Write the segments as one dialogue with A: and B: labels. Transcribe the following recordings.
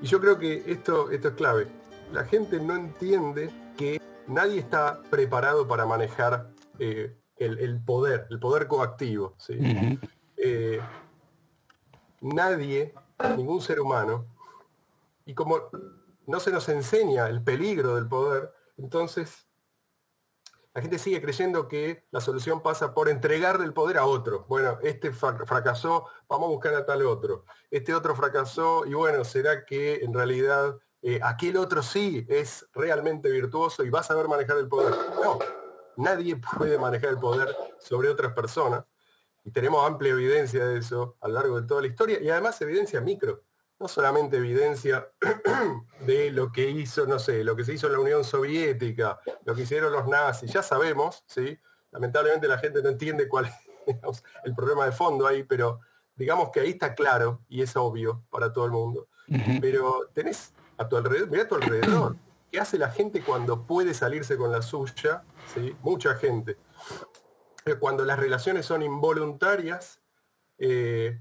A: Y yo creo que esto, esto es clave. La gente no entiende que nadie está preparado para manejar eh, el, poder, el poder coactivo. Eh, nadie, ningún ser humano, y como no se nos enseña el peligro del poder, entonces la gente sigue creyendo que la solución pasa por entregarle el poder a otro. Bueno, este fracasó, vamos a buscar a tal otro. Este otro fracasó y bueno, ¿será que en realidad eh, aquel otro sí es realmente virtuoso y va a saber manejar el poder? No, nadie puede manejar el poder sobre otras personas. Y tenemos amplia evidencia de eso a lo largo de toda la historia y además evidencia micro no solamente evidencia de lo que hizo, no sé, lo que se hizo en la Unión Soviética, lo que hicieron los nazis, ya sabemos, ¿sí? Lamentablemente la gente no entiende cuál es el problema de fondo ahí, pero digamos que ahí está claro y es obvio para todo el mundo. Pero tenés a tu alrededor, mira a tu alrededor, ¿qué hace la gente cuando puede salirse con la suya? ¿Sí? Mucha gente. Cuando las relaciones son involuntarias, eh,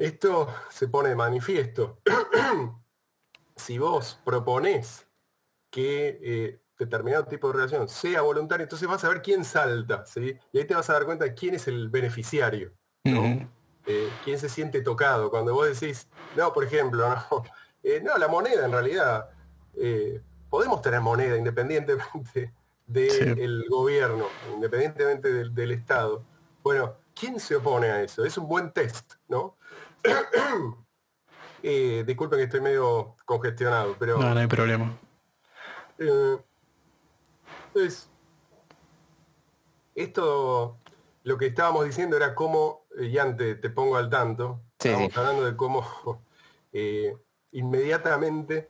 A: esto se pone de manifiesto. si vos proponés que eh, determinado tipo de relación sea voluntario, entonces vas a ver quién salta, ¿sí? Y ahí te vas a dar cuenta de quién es el beneficiario, ¿no? Eh, quién se siente tocado. Cuando vos decís, no, por ejemplo, no, eh, no la moneda en realidad, podemos tener moneda independientemente del gobierno, independientemente del, del Estado. Bueno, ¿quién se opone a eso? Es un buen test, ¿no? eh, disculpen que estoy medio congestionado, pero...
B: No, no hay problema.
A: Eh, esto, lo que estábamos diciendo era cómo, y antes te pongo al tanto, estamos hablando de cómo eh, inmediatamente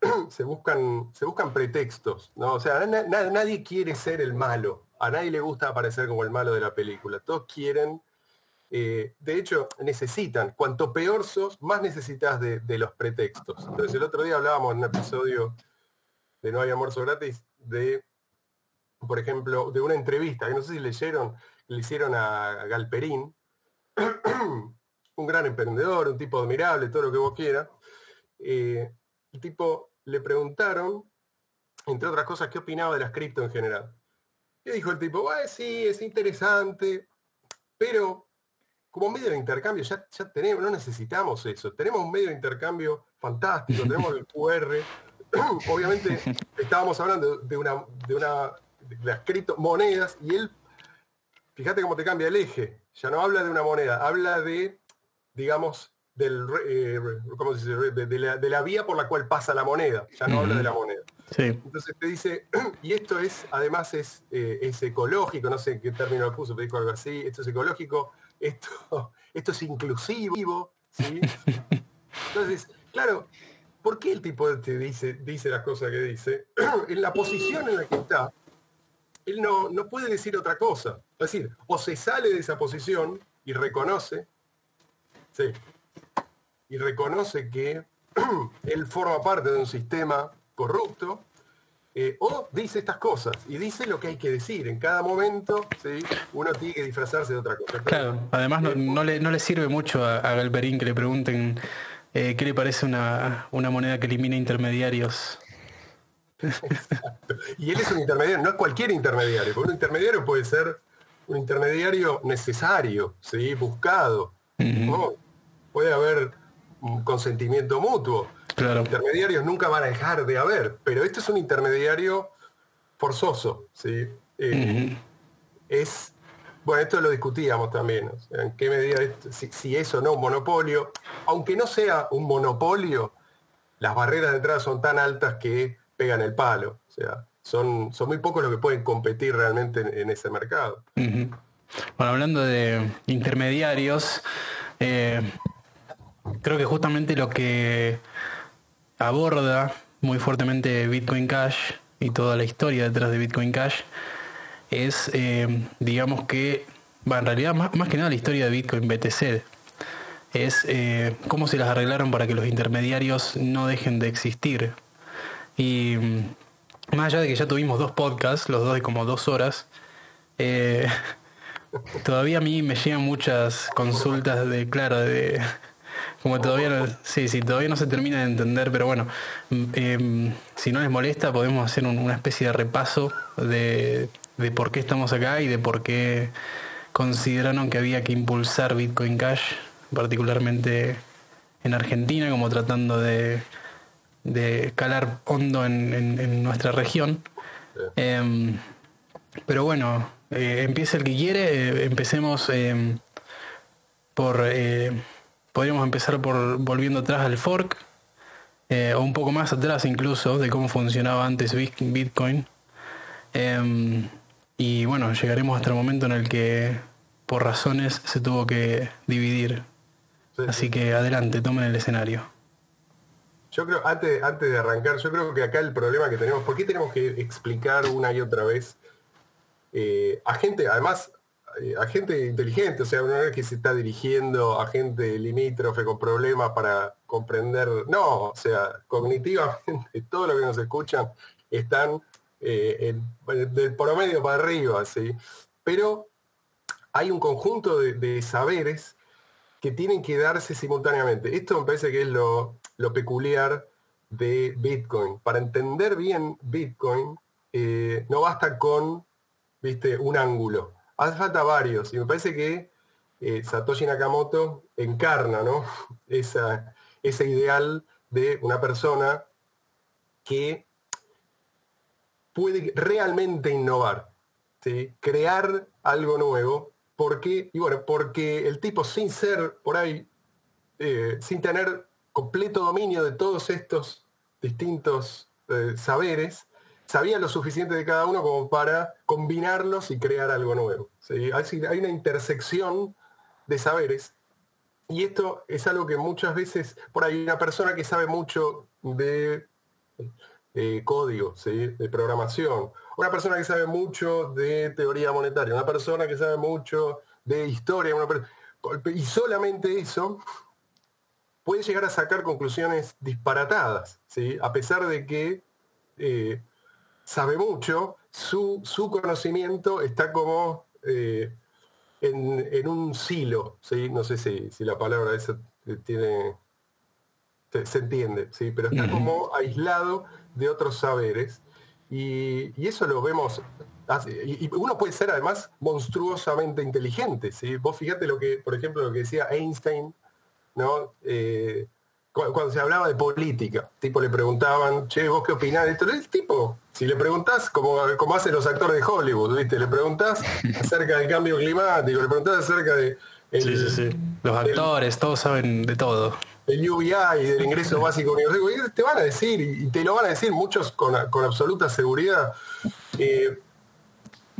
A: se buscan, se buscan pretextos, ¿no? O sea, nadie quiere ser el malo, a nadie le gusta aparecer como el malo de la película, todos quieren eh, de hecho, necesitan, cuanto peor sos, más necesitas de, los pretextos. Entonces, el otro día hablábamos en un episodio de No hay almuerzo gratis de, por ejemplo, de una entrevista, que no sé si leyeron, le hicieron a Galperín, un gran emprendedor, un tipo admirable, todo lo que vos quieras. Eh, el tipo le preguntaron, entre otras cosas, qué opinaba de las cripto en general. Y dijo el tipo, sí, es interesante, pero como medio de intercambio ya, ya tenemos, no necesitamos eso. Tenemos un medio de intercambio fantástico, tenemos el QR. Obviamente estábamos hablando de una, de una de las criptomonedas y él, fíjate cómo te cambia el eje. Ya no habla de una moneda, habla de, digamos, del, eh, ¿cómo se dice? De, la, vía por la cual pasa la moneda. Ya no habla de la moneda. Entonces te dice, y esto es, además es, eh, es ecológico, no sé qué término lo puso, pero dijo algo así, esto es ecológico, esto, esto es inclusivo, ¿sí? Entonces, claro, ¿por qué el tipo este dice, dice las cosas que dice? en la posición en la que está, él no, no puede decir otra cosa. Es decir, o se sale de esa posición y reconoce, sí, y reconoce que él forma parte de un sistema corrupto, eh, o dice estas cosas y dice lo que hay que decir. En cada momento uno tiene que disfrazarse de otra cosa.
B: claro, además no, eh, le, no, le, sirve mucho a, Galperín que le pregunten eh, qué le parece una, moneda que elimina intermediarios.
A: Y él es un intermediario, no es cualquier intermediario, porque un intermediario puede ser un intermediario necesario, ¿sí? buscado. Puede haber un consentimiento mutuo Intermediarios nunca van a dejar de haber, pero este es un intermediario forzoso, ¿sí? Eh, es, bueno, esto lo discutíamos también, en qué medida, si, si, es o no un monopolio, aunque no sea un monopolio, las barreras de entrada son tan altas que pegan el palo, o sea, son, son muy pocos los que pueden competir realmente en, ese mercado.
B: Bueno, hablando de intermediarios, eh, creo que justamente lo que aborda muy fuertemente Bitcoin Cash y toda la historia detrás de Bitcoin Cash es, eh, digamos que, va, en realidad más, que nada la historia de Bitcoin BTC, es eh, cómo se las arreglaron para que los intermediarios no dejen de existir. Y mm, más allá de que ya tuvimos dos podcasts, los dos de como dos horas, eh, todavía a mí me llegan muchas consultas de, claro, de como todavía no, sí, sí, todavía no se termina de entender, pero bueno, mm, em, si no les molesta podemos hacer una especie de repaso de, de por qué estamos acá y de por qué consideraron que había que impulsar Bitcoin Cash, particularmente en Argentina, como tratando de, de calar hondo en, nuestra región. Em, pero bueno, eh, empieza el que quiere, eh, empecemos em, por, eh, podríamos empezar por volviendo atrás al fork, o un poco más atrás incluso, de cómo funcionaba antes Bitcoin. Em, y bueno, llegaremos hasta el momento en el que por razones se tuvo que dividir. Así que adelante, tomen el escenario.
A: Yo creo, antes, antes de arrancar, yo creo que acá el problema que tenemos, ¿por qué tenemos que explicar una y otra vez eh, a gente, además, eh, a gente inteligente, o sea, una vez que se está dirigiendo a gente limítrofe con problemas para comprender, no, o sea, cognitivamente todo lo que nos escuchan están eh, del promedio para arriba, ¿sí? Pero hay un conjunto de saberes que tienen que darse simultáneamente. Esto me parece que es lo, peculiar de Bitcoin. Para entender bien Bitcoin, eh, no basta con ¿viste? un ángulo. Hace falta varios. Y me parece que eh, Satoshi Nakamoto encarna ¿no? Esa, ese ideal de una persona que puede realmente innovar, crear algo nuevo ¿Por qué? Y bueno, porque el tipo sin ser por ahí, eh, sin tener completo dominio de todos estos distintos eh, saberes, sabía lo suficiente de cada uno como para combinarlos y crear algo nuevo. Hay una intersección de saberes. Y esto es algo que muchas veces, por ahí una persona que sabe mucho de eh, código, de programación, una persona que sabe mucho de teoría monetaria, una persona que sabe mucho de historia, y solamente eso puede llegar a sacar conclusiones disparatadas, ¿sí? a pesar de que eh, sabe mucho, su, conocimiento está como eh, en, un silo, ¿sí? no sé si, la palabra esa tiene, se, entiende, ¿sí? pero está como aislado de otros saberes. Y, eso lo vemos, y uno puede ser además monstruosamente inteligente. ¿sí? Vos fíjate lo que, por ejemplo, lo que decía Einstein, ¿no? Eh, cuando, se hablaba de política, tipo le preguntaban, che, vos qué opinás de esto, el tipo, si le preguntás, como, como hacen los actores de Hollywood, ¿viste? Le preguntás acerca del cambio climático, le preguntás acerca de...
B: sí, sí, sí. Los actores, todos saben de todo
A: del UBI y del ingreso básico universal, te van a decir, y te lo van a decir muchos con, absoluta seguridad, eh,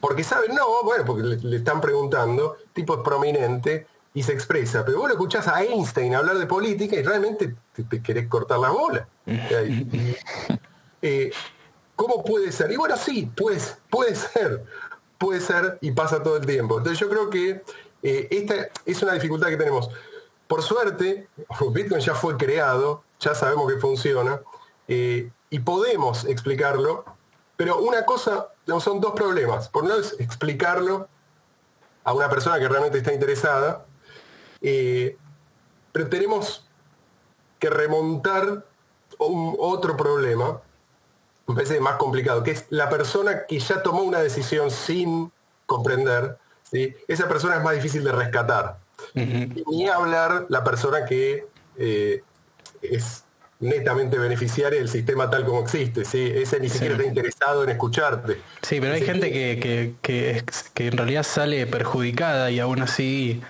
A: porque saben, no, bueno, porque le, están preguntando, tipo es prominente y se expresa, pero vos lo escuchás a Einstein hablar de política y realmente te, querés cortar la bola. Eh, ¿Cómo puede ser? Y bueno, sí, pues, puede ser, puede ser y pasa todo el tiempo. Entonces yo creo que eh, esta es una dificultad que tenemos. Por suerte, Bitcoin ya fue creado, ya sabemos que funciona eh, y podemos explicarlo, pero una cosa, son dos problemas. Por un lado es explicarlo a una persona que realmente está interesada, eh, pero tenemos que remontar un, otro problema, me parece más complicado, que es la persona que ya tomó una decisión sin comprender, esa persona es más difícil de rescatar. Ni hablar la persona que eh, es netamente beneficiaria del sistema tal como existe, ¿sí? ese ni siquiera está interesado en escucharte.
B: Sí, pero hay gente que, que, en realidad sale perjudicada y aún así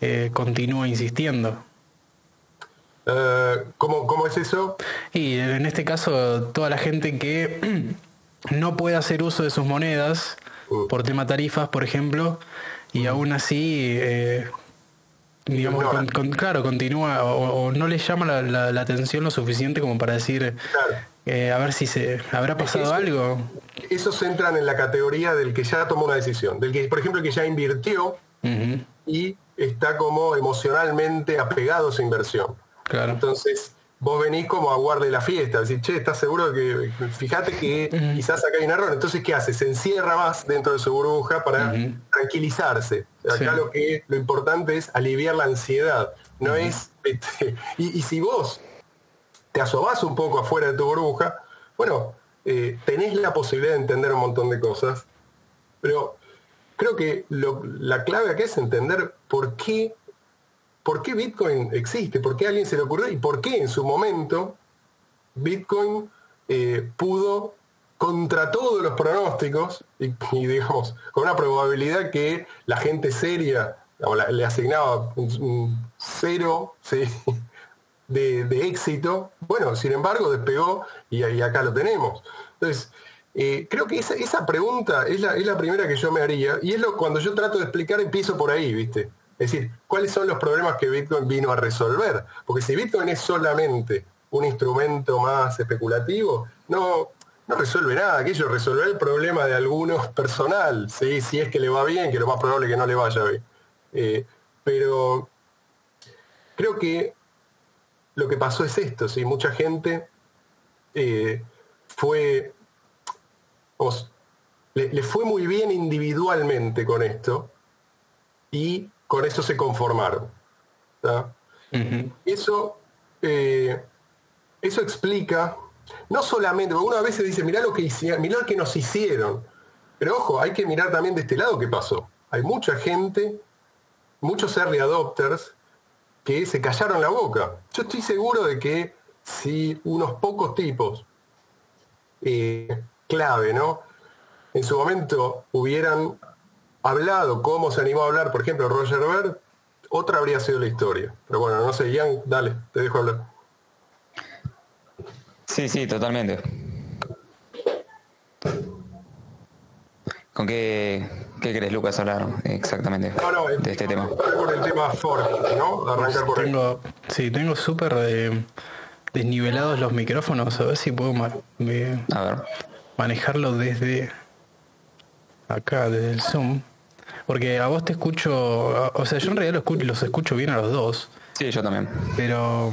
B: eh, continúa insistiendo.
A: Uh, ¿cómo, es eso?
B: Y en este caso, toda la gente que no puede hacer uso de sus monedas uh. por tema tarifas, por ejemplo, y uh. aún así digamos, claro, continúa o, no le llama la, atención lo suficiente como para decir, eh, a ver si se habrá pasado algo.
A: Esos entran en la categoría del que ya tomó una decisión, del que, por ejemplo, que ya invirtió y está como emocionalmente apegado a su inversión. Claro. Entonces, vos venís como a guarde la fiesta, decís, che, ¿estás seguro que, fíjate que quizás acá hay un error? Entonces, ¿qué hace? Se encierra más dentro de su burbuja para tranquilizarse. Acá lo que lo importante es aliviar la ansiedad, no es Este, y, si vos te asomás un poco afuera de tu burbuja, bueno, eh, tenés la posibilidad de entender un montón de cosas, pero creo que la clave aquí es entender por qué, por qué Bitcoin existe, por qué a alguien se le ocurrió y por qué en su momento Bitcoin eh, pudo, contra todos los pronósticos, y, digamos, con una probabilidad que la gente seria le asignaba un, cero de, éxito, bueno, sin embargo despegó y, y acá lo tenemos. Entonces, eh, creo que esa, pregunta es la, es la, primera que yo me haría y es lo cuando yo trato de explicar empiezo por ahí, ¿viste? Es decir, ¿cuáles son los problemas que Bitcoin vino a resolver? Porque si Bitcoin es solamente un instrumento más especulativo, no, no resuelve nada, aquello resolver el problema de algunos personal, ¿sí? si es que le va bien, que lo más probable es que no le vaya bien. Eh, pero creo que lo que pasó es esto, ¿sí? mucha gente eh, fue le, fue muy bien individualmente con esto y con eso se conformaron. Eso, eh, eso explica, no solamente, porque una vez se dice, mirá lo que hicieron, mirá lo que nos hicieron. Pero ojo, hay que mirar también de este lado qué pasó. Hay mucha gente, muchos early adopters, que se callaron la boca. Yo estoy seguro de que si unos pocos tipos eh, clave, ¿no? En su momento hubieran hablado cómo se animó a hablar, por ejemplo, Roger Ver, otra habría sido la historia. Pero bueno, no sé, Ian, dale, te dejo hablar.
C: Sí, sí, totalmente. ¿Con qué, qué crees, Lucas, hablar exactamente de este tema?
A: Por el tema Ford, ¿no? Arrancar por
B: tengo, Sí, tengo súper eh, desnivelados los micrófonos, a ver si puedo... a ver manejarlo desde acá, desde el Zoom. Porque a vos te escucho, o sea, yo en realidad los escucho bien a los dos.
C: Sí, yo también.
B: Pero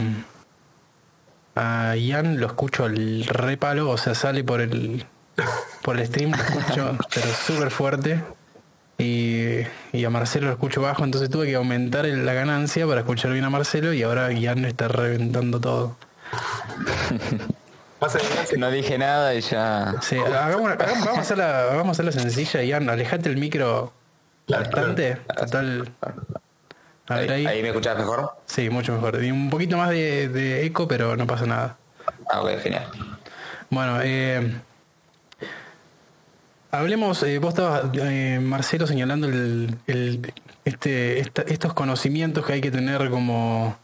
B: a Ian lo escucho al repalo, o sea, sale por el por el stream, lo escucho, pero súper fuerte. Y, y, a Marcelo lo escucho bajo, entonces tuve que aumentar la ganancia para escuchar bien a Marcelo y ahora Ian está reventando todo.
C: No dije nada y ya.
B: Sí, vamos, a hacerla, vamos a hacerla sencilla, Ian. Alejate el micro bastante. Total.
C: ahí. ahí. me escuchas mejor?
B: Sí, mucho mejor. Y un poquito más de, eco, pero no pasa nada.
C: Ah, ok, genial.
B: Bueno, eh, hablemos, eh, vos estabas, eh, Marcelo, señalando el, este, estos conocimientos que hay que tener como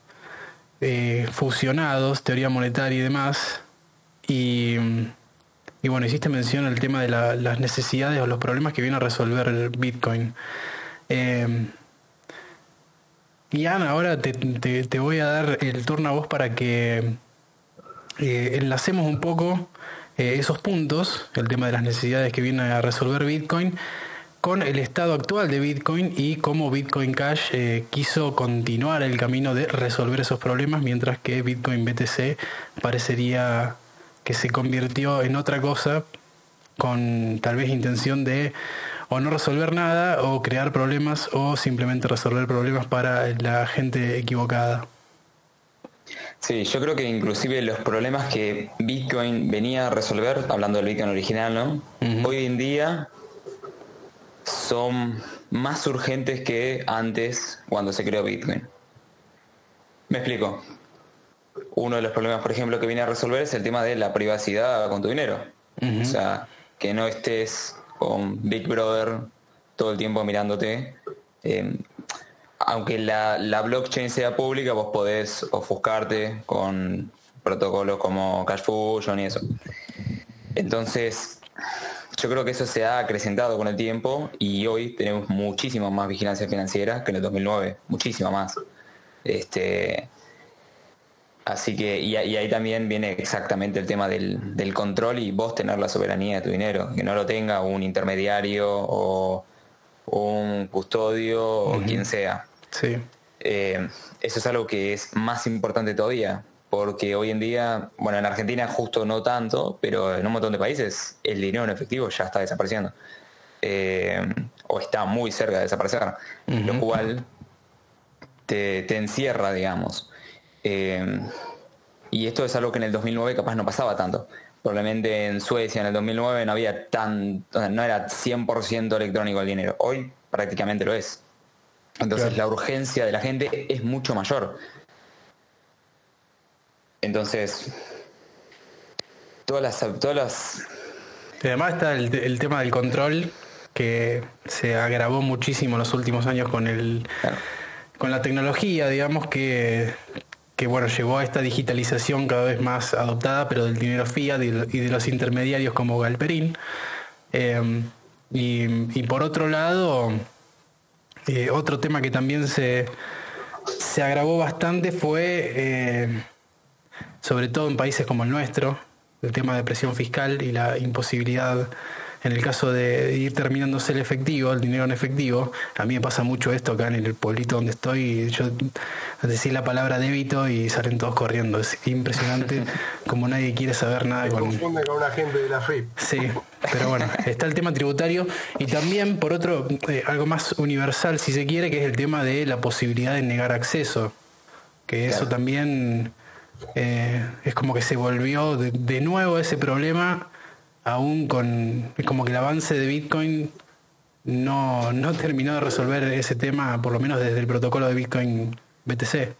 B: fusionados, teoría monetaria y demás, y, bueno, hiciste mención al tema de las necesidades o los problemas que viene a resolver Bitcoin. Eh, Ian, ahora te, voy a dar el turno a vos para que eh, enlacemos un poco eh, esos puntos, el tema de las necesidades que viene a resolver Bitcoin, con el estado actual de Bitcoin y cómo Bitcoin Cash eh, quiso continuar el camino de resolver esos problemas, mientras que Bitcoin BTC parecería que se convirtió en otra cosa con tal vez intención de o no resolver nada o crear problemas o simplemente resolver problemas para la gente equivocada.
C: Sí, yo creo que inclusive los problemas que Bitcoin venía a resolver, hablando del Bitcoin original, ¿no? Hoy en día son más urgentes que antes cuando se creó Bitcoin. Me explico uno de los problemas, por ejemplo, que viene a resolver es el tema de la privacidad con tu dinero. O sea, que no estés con Big Brother todo el tiempo mirándote. Eh, aunque la, blockchain sea pública, vos podés ofuscarte con protocolos como Cash Fusion y eso. Entonces, yo creo que eso se ha acrecentado con el tiempo y hoy tenemos muchísima más vigilancia financiera que en el 2009, muchísima más. Este, Así que, y, ahí también viene exactamente el tema del, control y vos tener la soberanía de tu dinero, que no lo tenga un intermediario o un custodio o quien sea.
B: Sí.
C: Eh, eso es algo que es más importante todavía, porque hoy en día, bueno, en Argentina justo no tanto, pero en un montón de países el dinero en efectivo ya está desapareciendo. Eh, o está muy cerca de desaparecer, lo cual te, te encierra, digamos. Eh, y esto es algo que en el 2009 capaz no pasaba tanto. Probablemente en Suecia en el 2009 no había tan, no era 100% electrónico el dinero. Hoy prácticamente lo es. Entonces la urgencia de la gente es mucho mayor. Entonces, todas las... Todas las...
B: además está el, tema del control que se agravó muchísimo en los últimos años con el con la tecnología, digamos que que bueno, llegó a esta digitalización cada vez más adoptada, pero del dinero fiat y de los intermediarios como Galperín. Eh, y, por otro lado, eh, otro tema que también se, se agravó bastante fue, eh, sobre todo en países como el nuestro, el tema de presión fiscal y la imposibilidad en el caso de ir terminándose el efectivo, el dinero en efectivo, a mí me pasa mucho esto acá en el pueblito donde estoy, yo decir la palabra débito y salen todos corriendo, es impresionante como nadie quiere saber nada
A: con... confunde con un agente de la FIP.
B: Sí, pero bueno, está el tema tributario y también por otro, eh, algo más universal si se quiere, que es el tema de la posibilidad de negar acceso, que eso también... Eh, es como que se volvió de, de nuevo ese problema aún con como que el avance de Bitcoin no, no terminó de resolver ese tema, por lo menos desde el protocolo de Bitcoin BTC.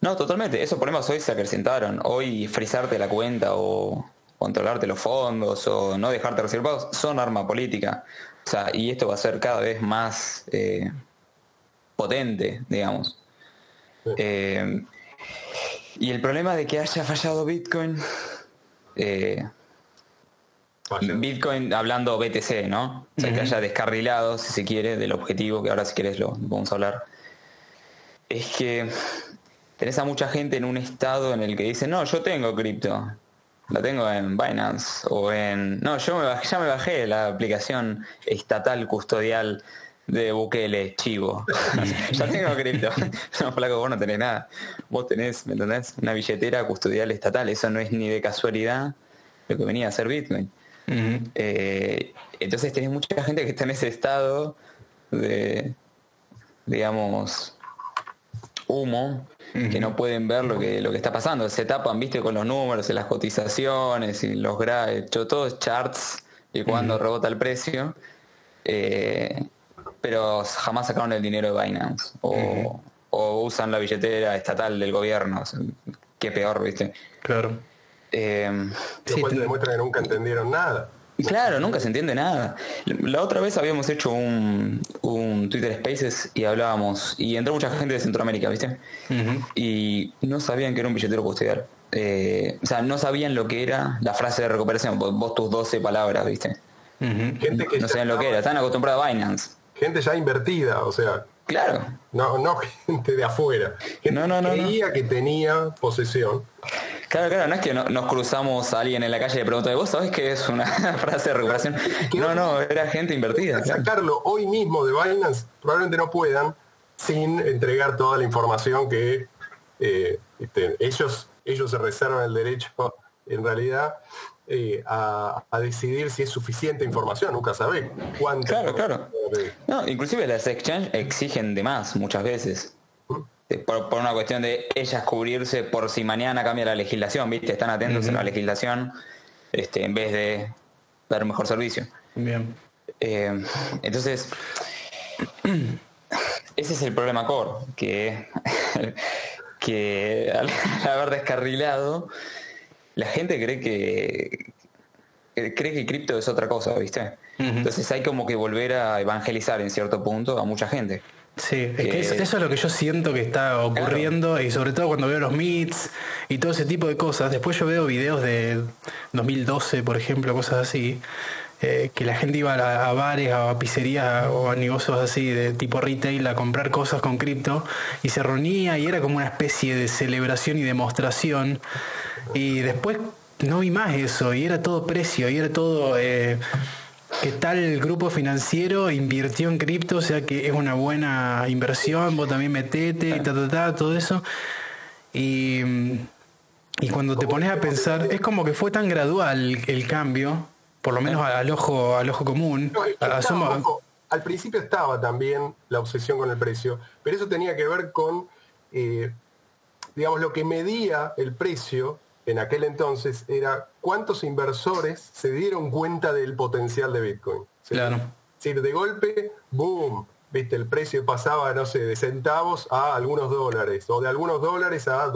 C: No, totalmente. Esos problemas hoy se acrecentaron. Hoy frizarte la cuenta o controlarte los fondos o no dejarte reservados son arma política. O sea, y esto va a ser cada vez más eh, potente, digamos. Eh, y el problema de que haya fallado Bitcoin eh, Bitcoin hablando BTC, ¿no? O sea, que haya descarrilado, si se quiere, del objetivo, que ahora si querés lo vamos a hablar. Es que tenés a mucha gente en un estado en el que dice, no, yo tengo cripto, la tengo en Binance o en... No, yo me ya me bajé la aplicación estatal custodial de Bukele, chivo. ya tengo cripto. no, flaco, vos no tenés nada. Vos tenés, ¿me entendés? Una billetera custodial estatal. Eso no es ni de casualidad lo que venía a ser Bitcoin. Eh, entonces tenés mucha gente que está en ese estado de, digamos, humo, que no pueden ver lo que, lo que está pasando. Se tapan, viste, con los números, y las cotizaciones y los gráficos, todos charts y cuando rebota el precio. Eh, pero jamás sacaron el dinero de Binance o, usan la billetera estatal del gobierno. qué peor, viste.
B: Claro.
A: Eh, Lo cual demuestra que nunca entendieron nada.
C: Claro, nunca se entiende nada. La otra vez habíamos hecho un, Twitter Spaces y hablábamos, y entró mucha gente de Centroamérica, ¿viste? Y no sabían que era un billetero custodial. Eh, o sea, no sabían lo que era la frase de recuperación, vos tus 12 palabras, ¿viste? gente que no sabían lo que era, están acostumbrados a Binance.
A: Gente ya invertida, o sea.
C: Claro.
A: No, no gente de afuera. Gente no, no, no, creía que tenía posesión
C: Claro, claro, no es que nos cruzamos a alguien en la calle y le pregunto, ¿vos sabés qué es una frase de recuperación? No, no, era gente invertida.
A: Sacarlo hoy mismo de Binance probablemente no puedan sin entregar toda la información que eh, este, ellos, ellos se reservan el derecho, en realidad, eh, a, decidir si es suficiente información, nunca sabés cuánto.
C: Claro, claro. No, inclusive las exchanges exigen de más muchas veces. Este, por, una cuestión de ellas cubrirse por si mañana cambia la legislación, ¿viste? Están atentos a la legislación este, en vez de dar un mejor servicio.
B: Bien.
C: Eh, entonces, ese es el problema core, que, que al haber descarrilado, la gente cree que cree que cripto es otra cosa, ¿viste? Entonces hay como que volver a evangelizar en cierto punto a mucha gente.
B: Sí, es que eso, es lo que yo siento que está ocurriendo y sobre todo cuando veo los meets y todo ese tipo de cosas. Después yo veo videos de 2012, por ejemplo, cosas así, eh, que la gente iba a, bares, a pizzerías o a negocios así de tipo retail a comprar cosas con cripto y se reunía y era como una especie de celebración y demostración. Y después no vi más eso y era todo precio y era todo... Eh, que tal grupo financiero invirtió en cripto, o sea que es una buena inversión, vos también metete y ta, ta, ta, todo eso. Y, y cuando te pones a pensar, es como que fue tan gradual el cambio, por lo menos al ojo, al ojo común.
A: al principio estaba también la obsesión con el precio, pero eso tenía que ver con, eh, digamos, lo que medía el precio en aquel entonces era cuántos inversores se dieron cuenta del potencial de Bitcoin.
B: Claro.
A: Si de golpe, boom, viste, el precio pasaba, no sé, de centavos a algunos dólares, o de algunos dólares a,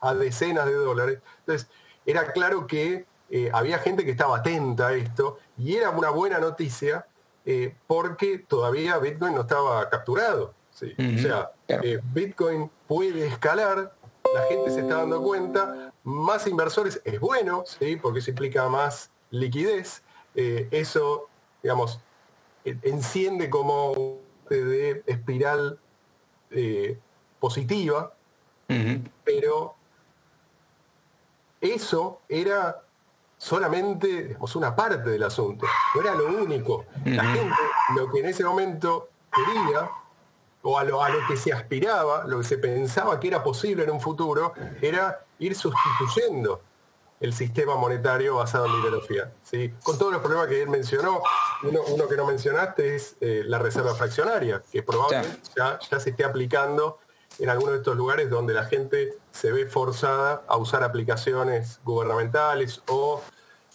A: a decenas de dólares. Entonces, era claro que eh, había gente que estaba atenta a esto, y era una buena noticia eh, porque todavía Bitcoin no estaba capturado. O sea, eh, Bitcoin puede escalar, la gente se está dando cuenta, más inversores es bueno, ¿sí? porque eso implica más liquidez. eso, digamos, enciende como de espiral eh, positiva, pero eso era solamente una parte del asunto, no era lo único. La gente lo que en ese momento quería, o a lo, a lo que se aspiraba, lo que se pensaba que era posible en un futuro, era ir sustituyendo el sistema monetario basado en bibliografía. ¿sí? Con todos los problemas que él mencionó, uno, que no mencionaste es eh, la reserva fraccionaria, que probablemente ya, se esté aplicando en algunos de estos lugares donde la gente se ve forzada a usar aplicaciones gubernamentales o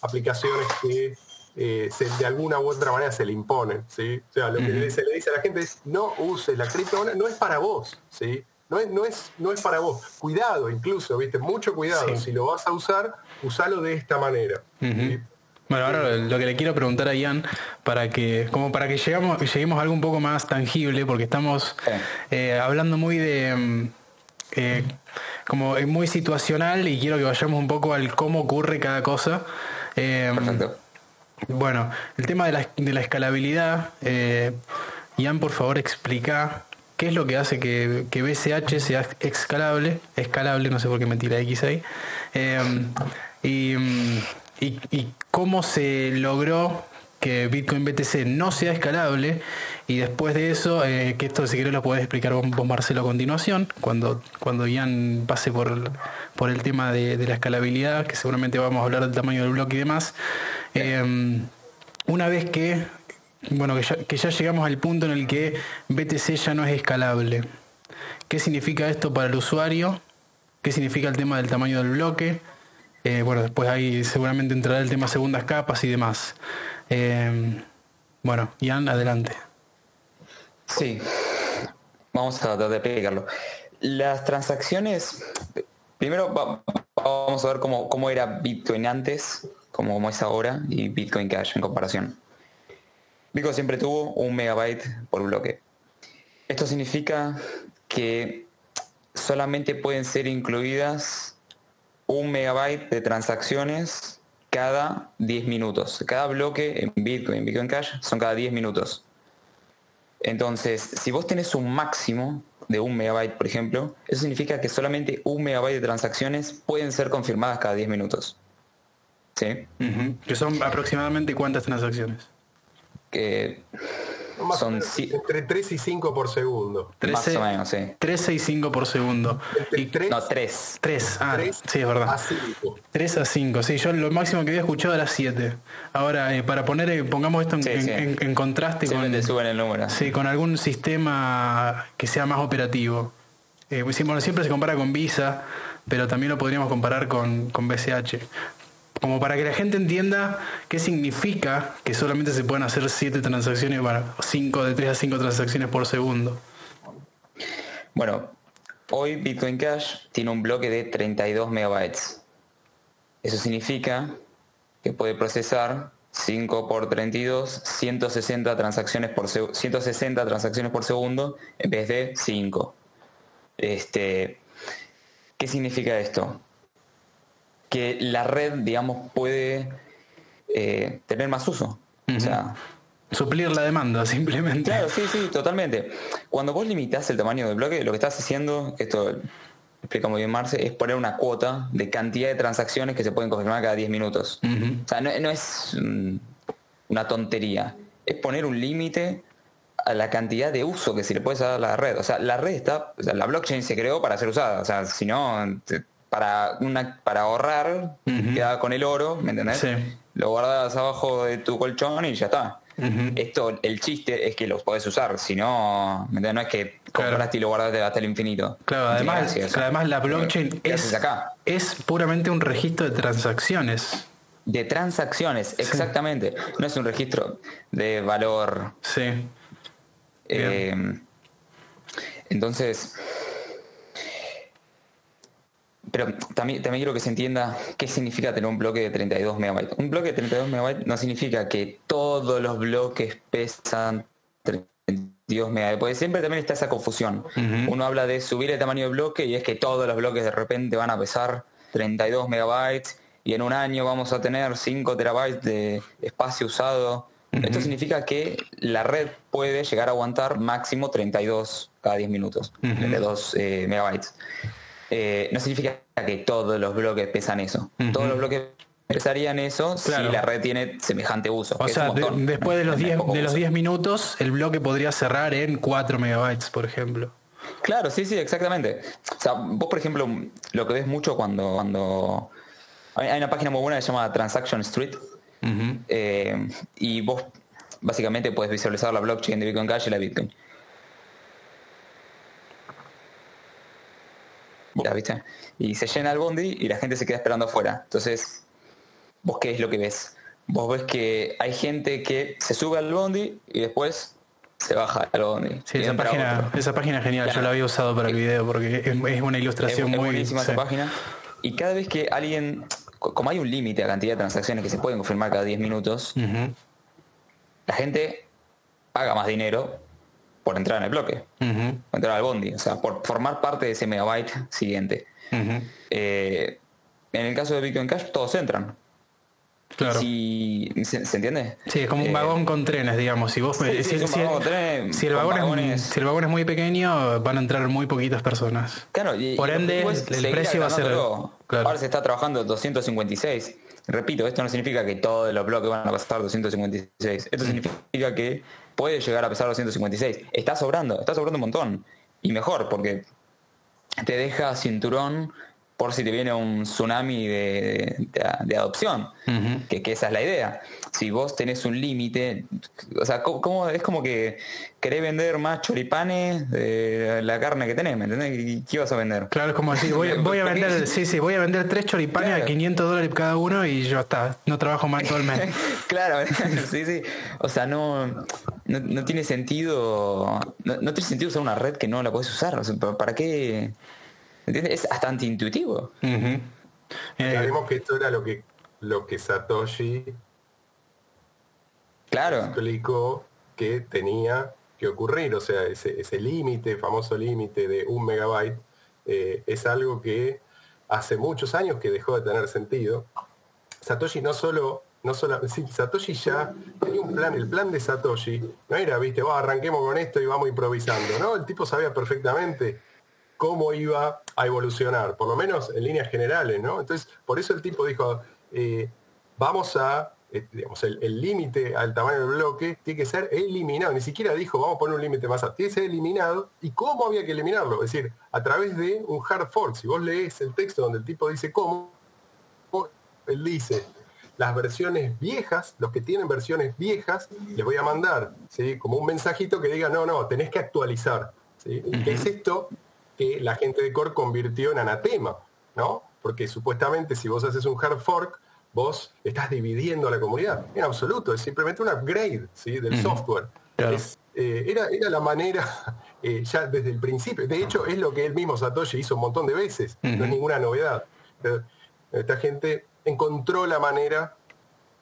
A: aplicaciones que eh, de alguna u otra manera se le imponen. ¿sí? O sea, lo que se le dice a la gente es no uses la criptomoneda, no es para vos. ¿sí? No es, no, es, no es para vos. Cuidado incluso, ¿viste? Mucho cuidado. Si lo vas a usar, usalo de esta manera.
B: Bueno, ahora lo que le quiero preguntar a Ian, para que, como para que llegamos, lleguemos a algo un poco más tangible, porque estamos eh, hablando muy de mm, eh, como muy situacional y quiero que vayamos un poco al cómo ocurre cada cosa.
C: Eh,
B: bueno, el tema de la, de la escalabilidad, Ian, por favor, explica qué es lo que hace que, que BCH sea escalable, escalable, no sé por qué me tira X ahí, y mm, y, cómo se logró que Bitcoin BTC no sea escalable y después de eso, eh, que esto si quieres lo puedes explicar vos Marcelo a continuación, cuando, cuando Ian pase por, por el tema de, la escalabilidad, que seguramente vamos a hablar del tamaño del bloque y demás. Eh, una vez que, bueno, que ya, llegamos al punto en el que BTC ya no es escalable, ¿qué significa esto para el usuario? ¿Qué significa el tema del tamaño del bloque? Eh, bueno, después ahí seguramente entrará el tema segundas capas y demás. Eh, bueno, Ian, adelante.
C: Sí, vamos a tratar de explicarlo. Las transacciones, primero vamos a ver cómo, cómo era Bitcoin antes, cómo es ahora, y Bitcoin Cash en comparación. Bitcoin siempre tuvo un megabyte por bloque. Esto significa que solamente pueden ser incluidas un megabyte de transacciones cada 10 minutos. Cada bloque en Bitcoin, Bitcoin Cash, son cada 10 minutos. Entonces, si vos tenés un máximo de un megabyte, por ejemplo, eso significa que solamente un megabyte de transacciones pueden ser confirmadas cada 10 minutos. ¿Sí?
B: Que son aproximadamente cuántas transacciones?
C: Que
A: son entre 3 y 5 por segundo.
B: 13, más o menos, sí. 13 y 5 por segundo.
C: Y, 3, no, 3.
B: 3, ah, sí, es verdad. A 5. 3 a 5, sí, yo lo máximo que había escuchado era 7. Ahora, eh, para poner, eh, pongamos esto en, sí, sí. en, en contraste
C: con... Te suben el número.
B: Sí, con algún sistema que sea más operativo. Eh, bueno, siempre se compara con Visa, pero también lo podríamos comparar con, con BCH como para que la gente entienda qué significa que solamente se pueden hacer 7 transacciones, bueno, 5 de 3 a 5 transacciones por segundo.
C: Bueno, hoy Bitcoin Cash tiene un bloque de 32 megabytes. Eso significa que puede procesar 5 por 32, 160 transacciones por 160 transacciones por segundo en vez de 5. Este, ¿Qué significa esto? Que la red, digamos, puede eh, tener más uso. O sea,
B: suplir la demanda, simplemente.
C: Claro, sí, sí, totalmente. Cuando vos limitas el tamaño del bloque, lo que estás haciendo, esto explica muy bien Marce, es poner una cuota de cantidad de transacciones que se pueden confirmar cada 10 minutos. O sea, no, es una tontería, es poner un límite a la cantidad de uso que se le puede dar a la red. O sea, la red está, o sea, la blockchain se creó para ser usada. O sea, si no, para, una, para ahorrar, queda con el oro, ¿me entendés? Lo guardas abajo de tu colchón y ya está. Esto, el chiste es que los podés usar, si no, no es que compraste y lo guardaste hasta el infinito.
B: Claro, además, además la blockchain es, acá? es puramente un registro de transacciones.
C: De transacciones, exactamente. No es un registro de valor.
B: Sí.
C: Eh, entonces, pero también, también quiero que se entienda qué significa tener un bloque de 32 megabytes. Un bloque de 32 megabytes no significa que todos los bloques pesan 32 megabytes, porque siempre también está esa confusión. Uno habla de subir el tamaño del bloque y es que todos los bloques de repente van a pesar 32 megabytes y en un año vamos a tener 5 terabytes de espacio usado. Esto significa que la red puede llegar a aguantar máximo 32 cada 10 minutos, 32 eh, megabytes. Eh, no significa que todos los bloques pesan eso. Todos los bloques pesarían eso si la red tiene semejante uso.
B: O sea, después de los, 10, de los 10 minutos, el bloque podría cerrar en 4 megabytes, por ejemplo.
C: Claro, sí, sí, exactamente. O sea, vos, por ejemplo, lo que ves mucho cuando, cuando hay una página muy buena que se llama Transaction Street. Eh, y vos básicamente puedes visualizar la blockchain de Bitcoin Cash y la Bitcoin. ¿Viste? Y se llena el bondi y la gente se queda esperando afuera. Entonces, ¿vos qué es lo que ves? Vos ves que hay gente que se sube al bondi y después se baja al bondi.
B: Sí, esa página, esa página es genial, yo la había usado para el video porque es, una ilustración muy...
C: buenísima esa página. Y cada vez que alguien, como hay un límite a cantidad de transacciones que se pueden confirmar cada 10 minutos, la gente paga más dinero por entrar en el bloque, por entrar al bondi, o sea, por formar parte de ese megabyte siguiente. Eh, en el caso de Bitcoin Cash, todos entran. Claro. Si, ¿se, entiende?
B: Sí, es como un eh, vagón con trenes, digamos. Si, vos, si, el vagón es, si el vagón es muy pequeño, van a entrar muy poquitas personas.
C: Claro, y,
B: Por ende, el precio va a ser.
C: Ahora se está trabajando 256. Repito, esto no significa que todos los bloques van a pasar 256. Esto significa que puede llegar a pesar 256. Está sobrando, está sobrando un montón. Y mejor, porque te deja cinturón por si te viene un tsunami de, adopción, que, esa es la idea. Si vos tenés un límite, o sea, ¿cómo, es como que querés vender más choripanes de la carne que tenés, ¿me entendés? ¿Qué vas a vender?
B: Claro, es como decir, voy, a vender, sí, sí, voy a vender tres choripanes a 500 dólares cada uno y ya está, no trabajo más todo el mes.
C: claro, sí, sí. O sea, no, no, tiene sentido, no, tiene sentido usar una red que no la puedes usar. O sea, ¿Para qué? ¿Entiendes? Es bastante intuitivo.
A: Uh que esto era lo que, lo que Satoshi
C: claro.
A: explicó que tenía que ocurrir. O sea, ese, ese límite, famoso límite de un megabyte, eh, es algo que hace muchos años que dejó de tener sentido. Satoshi no solo, no solo, Satoshi ya tenía un plan, el plan de Satoshi no era, viste, arranquemos con esto y vamos improvisando, ¿no? El tipo sabía perfectamente cómo iba a evolucionar, por lo menos en líneas generales, ¿no? Entonces, por eso el tipo dijo, eh, vamos a, eh, digamos, el límite al tamaño del bloque tiene que ser eliminado, ni siquiera dijo, vamos a poner un límite más alto, tiene que ser eliminado, ¿y cómo había que eliminarlo? Es decir, a través de un hard fork, si vos lees el texto donde el tipo dice cómo, él dice, las versiones viejas, los que tienen versiones viejas, les voy a mandar, ¿sí? Como un mensajito que diga, no, no, tenés que actualizar. ¿sí? ¿Qué es esto? Que la gente de Core convirtió en anatema, ¿no? Porque supuestamente si vos haces un hard fork, vos estás dividiendo a la comunidad. En absoluto, es simplemente un upgrade ¿sí? del software. Eh, era, era, la manera, eh, ya desde el principio, de hecho es lo que él mismo Satoshi hizo un montón de veces, no es ninguna novedad. esta gente encontró la manera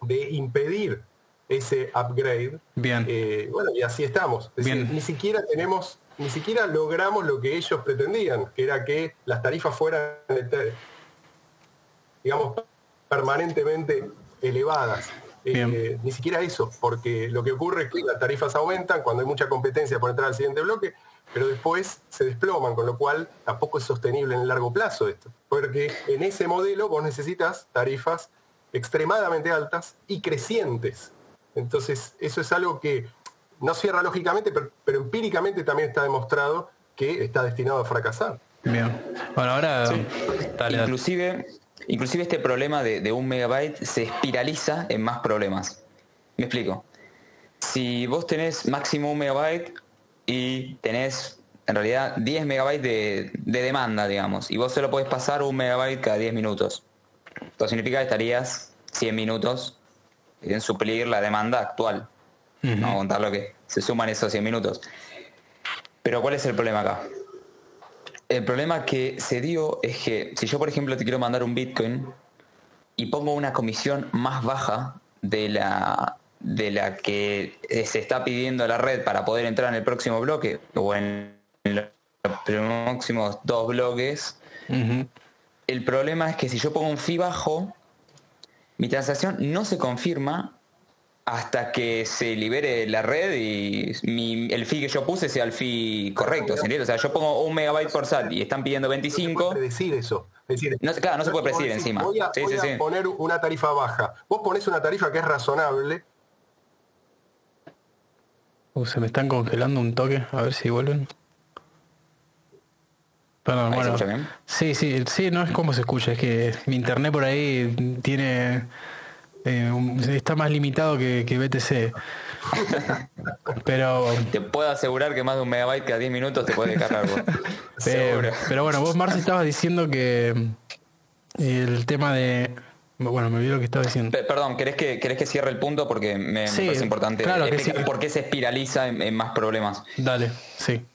A: de impedir ese upgrade.
B: Bien.
A: Eh, bueno, y así estamos. ni siquiera tenemos ni siquiera logramos lo que ellos pretendían, que era que las tarifas fueran, digamos, permanentemente elevadas. Eh, ni siquiera eso, porque lo que ocurre es que las tarifas aumentan cuando hay mucha competencia por entrar al siguiente bloque, pero después se desploman, con lo cual tampoco es sostenible en el largo plazo esto. Porque en ese modelo vos necesitas tarifas extremadamente altas y crecientes. Entonces, eso es algo que no cierra lógicamente, pero, empíricamente también está demostrado que está destinado a fracasar.
B: Bien. Bueno, ahora...
C: inclusive, inclusive este problema de, un megabyte se espiraliza en más problemas. Me explico. si vos tenés máximo un megabyte y tenés en realidad 10 megabytes de, demanda, digamos, y vos solo podés pasar un megabyte cada 10 minutos. Esto significa que estarías 100 minutos en suplir la demanda actual. No contar lo que se suman esos 100 minutos. Pero ¿cuál es el problema acá? El problema que se dio es que si yo, por ejemplo, te quiero mandar un Bitcoin y pongo una comisión más baja de la, de la que se está pidiendo a la red para poder entrar en el próximo bloque o en los próximos dos bloques, el problema es que si yo pongo un fee bajo, mi transacción no se confirma hasta que se libere la red y el fee que yo puse sea el fee correcto. O sea, yo pongo un megabyte por SAT y están pidiendo 25. No
A: se puede predecir eso.
C: no, claro, no se puede predecir encima.
A: Voy a, poner una tarifa baja. Vos pones una tarifa que es razonable.
B: Uh, se me están congelando un toque. A ver si vuelven. Perdón, bueno. Sí, sí, sí, no es como se escucha. Es que mi internet por ahí tiene eh, está más limitado que, BTC. pero
C: te puedo asegurar que más de un megabyte cada 10 minutos te puede cargar.
B: pero, pero, bueno, vos Marci estabas diciendo que el tema de bueno, me olvidé lo que estaba diciendo.
C: Perdón, ¿querés que, ¿querés que cierre el punto? Porque me, parece importante
B: claro
C: por qué se espiraliza en, más problemas.
B: Dale, sí.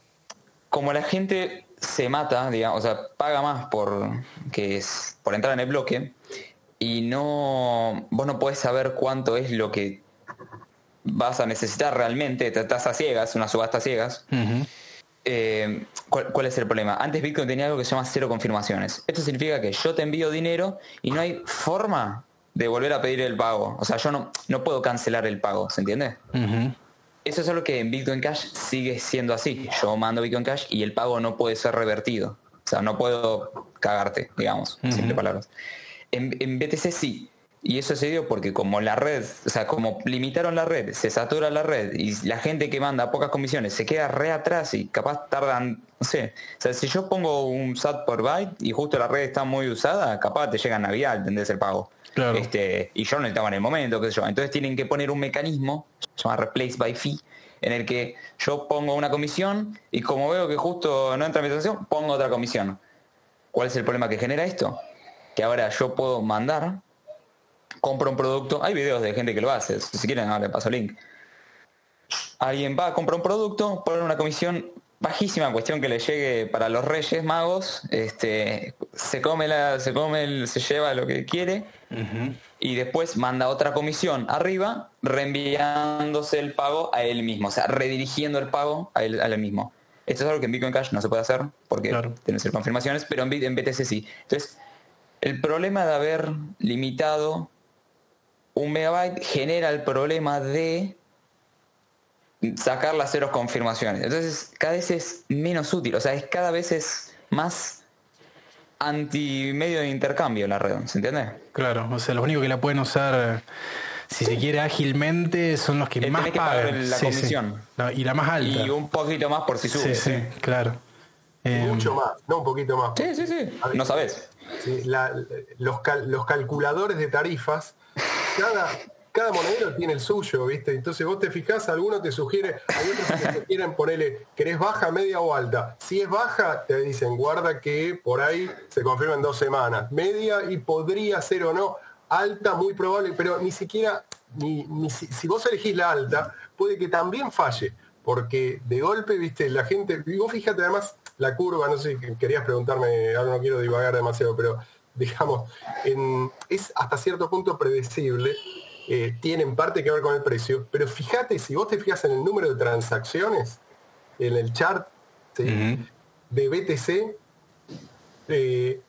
C: Como la gente se mata, digamos, o sea, paga más por, que es, por entrar en el bloque, y no vos no puedes saber cuánto es lo que vas a necesitar realmente, estás a ciegas, una subasta a ciegas. Eh, ¿cuál, es el problema? Antes Bitcoin tenía algo que se llama cero confirmaciones. Esto significa que yo te envío dinero y no hay forma de volver a pedir el pago. O sea, yo no, no puedo cancelar el pago, ¿se entiende? Eso es algo que en Bitcoin Cash sigue siendo así. Yo mando Bitcoin Cash y el pago no puede ser revertido. O sea, no puedo cagarte, digamos, en simple palabras. En, BTC sí. Y eso se dio porque como la red, o sea, como limitaron la red, se satura la red y la gente que manda pocas comisiones se queda re atrás y capaz tardan, no sé, o sea, si yo pongo un SAT por byte y justo la red está muy usada, capaz te llega Navidad, ¿entendés el pago? Este, y yo no estaba en el momento, qué sé yo. Entonces tienen que poner un mecanismo, se llama replace by fee, en el que yo pongo una comisión y como veo que justo no entra mi transacción, pongo otra comisión. ¿Cuál es el problema que genera esto? Que ahora yo puedo mandar, compro un producto, hay videos de gente que lo hace, si quieren ahora paso el link. Alguien va, compra un producto, pone una comisión bajísima, cuestión que le llegue para los reyes magos, este, se come la, se come, se lleva lo que quiere y después manda otra comisión arriba, reenviándose el pago a él mismo, o sea, redirigiendo el pago a él, a él mismo. Esto es algo que en Bitcoin Cash no se puede hacer porque tiene que ser confirmaciones, pero en, en BTC sí. Entonces, el problema de haber limitado un megabyte genera el problema de sacar las ceros confirmaciones. Entonces cada vez es menos útil, o sea, es cada vez es más anti medio de intercambio la red, ¿se entiende?
B: Claro, o sea, los únicos que la pueden usar si se quiere ágilmente son los que eh, más pagan
C: la comisión
B: y la más alta
C: y un poquito más por si sube.
B: Sí, sí, claro.
A: Mucho em, más, no un poquito más.
C: Sí, sí, sí. No sabes
A: los, calculadores de tarifas, cada, monedero tiene el suyo, ¿viste? Entonces vos te fijás, alguno te sugiere, hay otros que te quieren ponerle, ¿querés baja, media o alta? Si es baja, te dicen, guarda que por ahí se confirma en dos semanas. Media y podría ser o no, alta, muy probable, pero ni siquiera, si, vos elegís la alta, puede que también falle, porque de golpe, viste, la gente, vos fíjate además, la curva, no sé, querías preguntarme, ahora no quiero divagar demasiado, pero digamos, es hasta cierto punto predecible, eh, tiene en parte que ver con el precio, pero fíjate, si vos te fijas en el número de transacciones, en el chart de BTC, eh,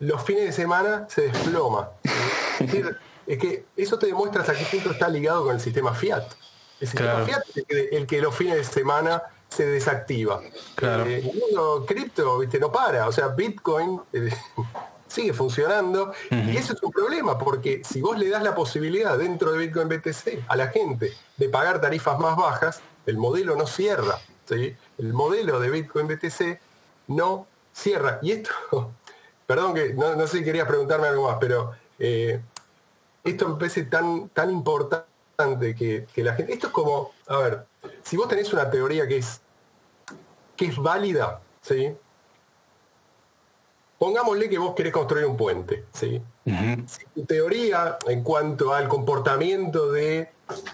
A: los fines de semana se desploma. es, que eso te demuestra hasta qué punto está ligado con el sistema fiat. El sistema fiat es el que los fines de semana se desactiva.
B: Claro.
A: Eh, el mundo cripto, viste, no para. O sea, Bitcoin eh, sigue funcionando. Y eso es un problema, porque si vos le das la posibilidad dentro de Bitcoin BTC a la gente de pagar tarifas más bajas, el modelo no cierra. ¿sí? El modelo de Bitcoin BTC no cierra. Y esto, perdón que no, sé si querías preguntarme algo más, pero eh, esto me parece tan, tan importante importante que, la gente... Esto es como, a ver, si vos tenés una teoría que es, que es válida, ¿sí? Pongámosle que vos querés construir un puente, ¿sí? Si tu teoría en cuanto al comportamiento de,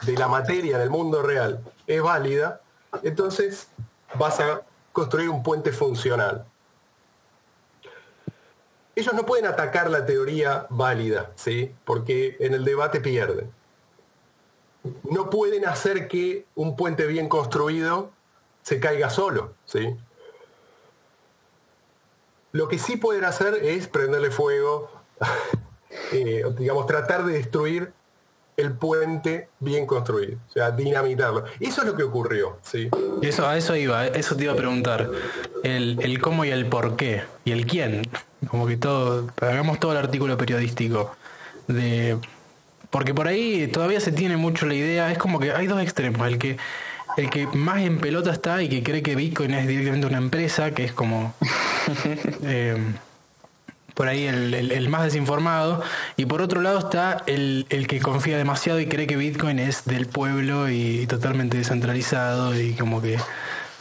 A: de la materia en el mundo real es válida, entonces vas a construir un puente funcional. Ellos no pueden atacar la teoría válida, ¿sí? Porque en el debate pierden. No pueden hacer que un puente bien construido se caiga solo, ¿sí? Lo que sí pueden hacer es prenderle fuego, eh, digamos, tratar de destruir el puente bien construido, o sea, dinamitarlo. Eso es lo que ocurrió, ¿sí?
B: Eso, a eso iba, eso te iba a preguntar. El, el cómo y el por qué. Y el quién. Como que todo, hagamos todo el artículo periodístico de porque por ahí todavía se tiene mucho la idea, es como que hay dos extremos, el que el que más en pelota está y que cree que Bitcoin es directamente una empresa, que es como eh, por ahí el, más desinformado, y por otro lado está el, que confía demasiado y cree que Bitcoin es del pueblo y, totalmente descentralizado y como que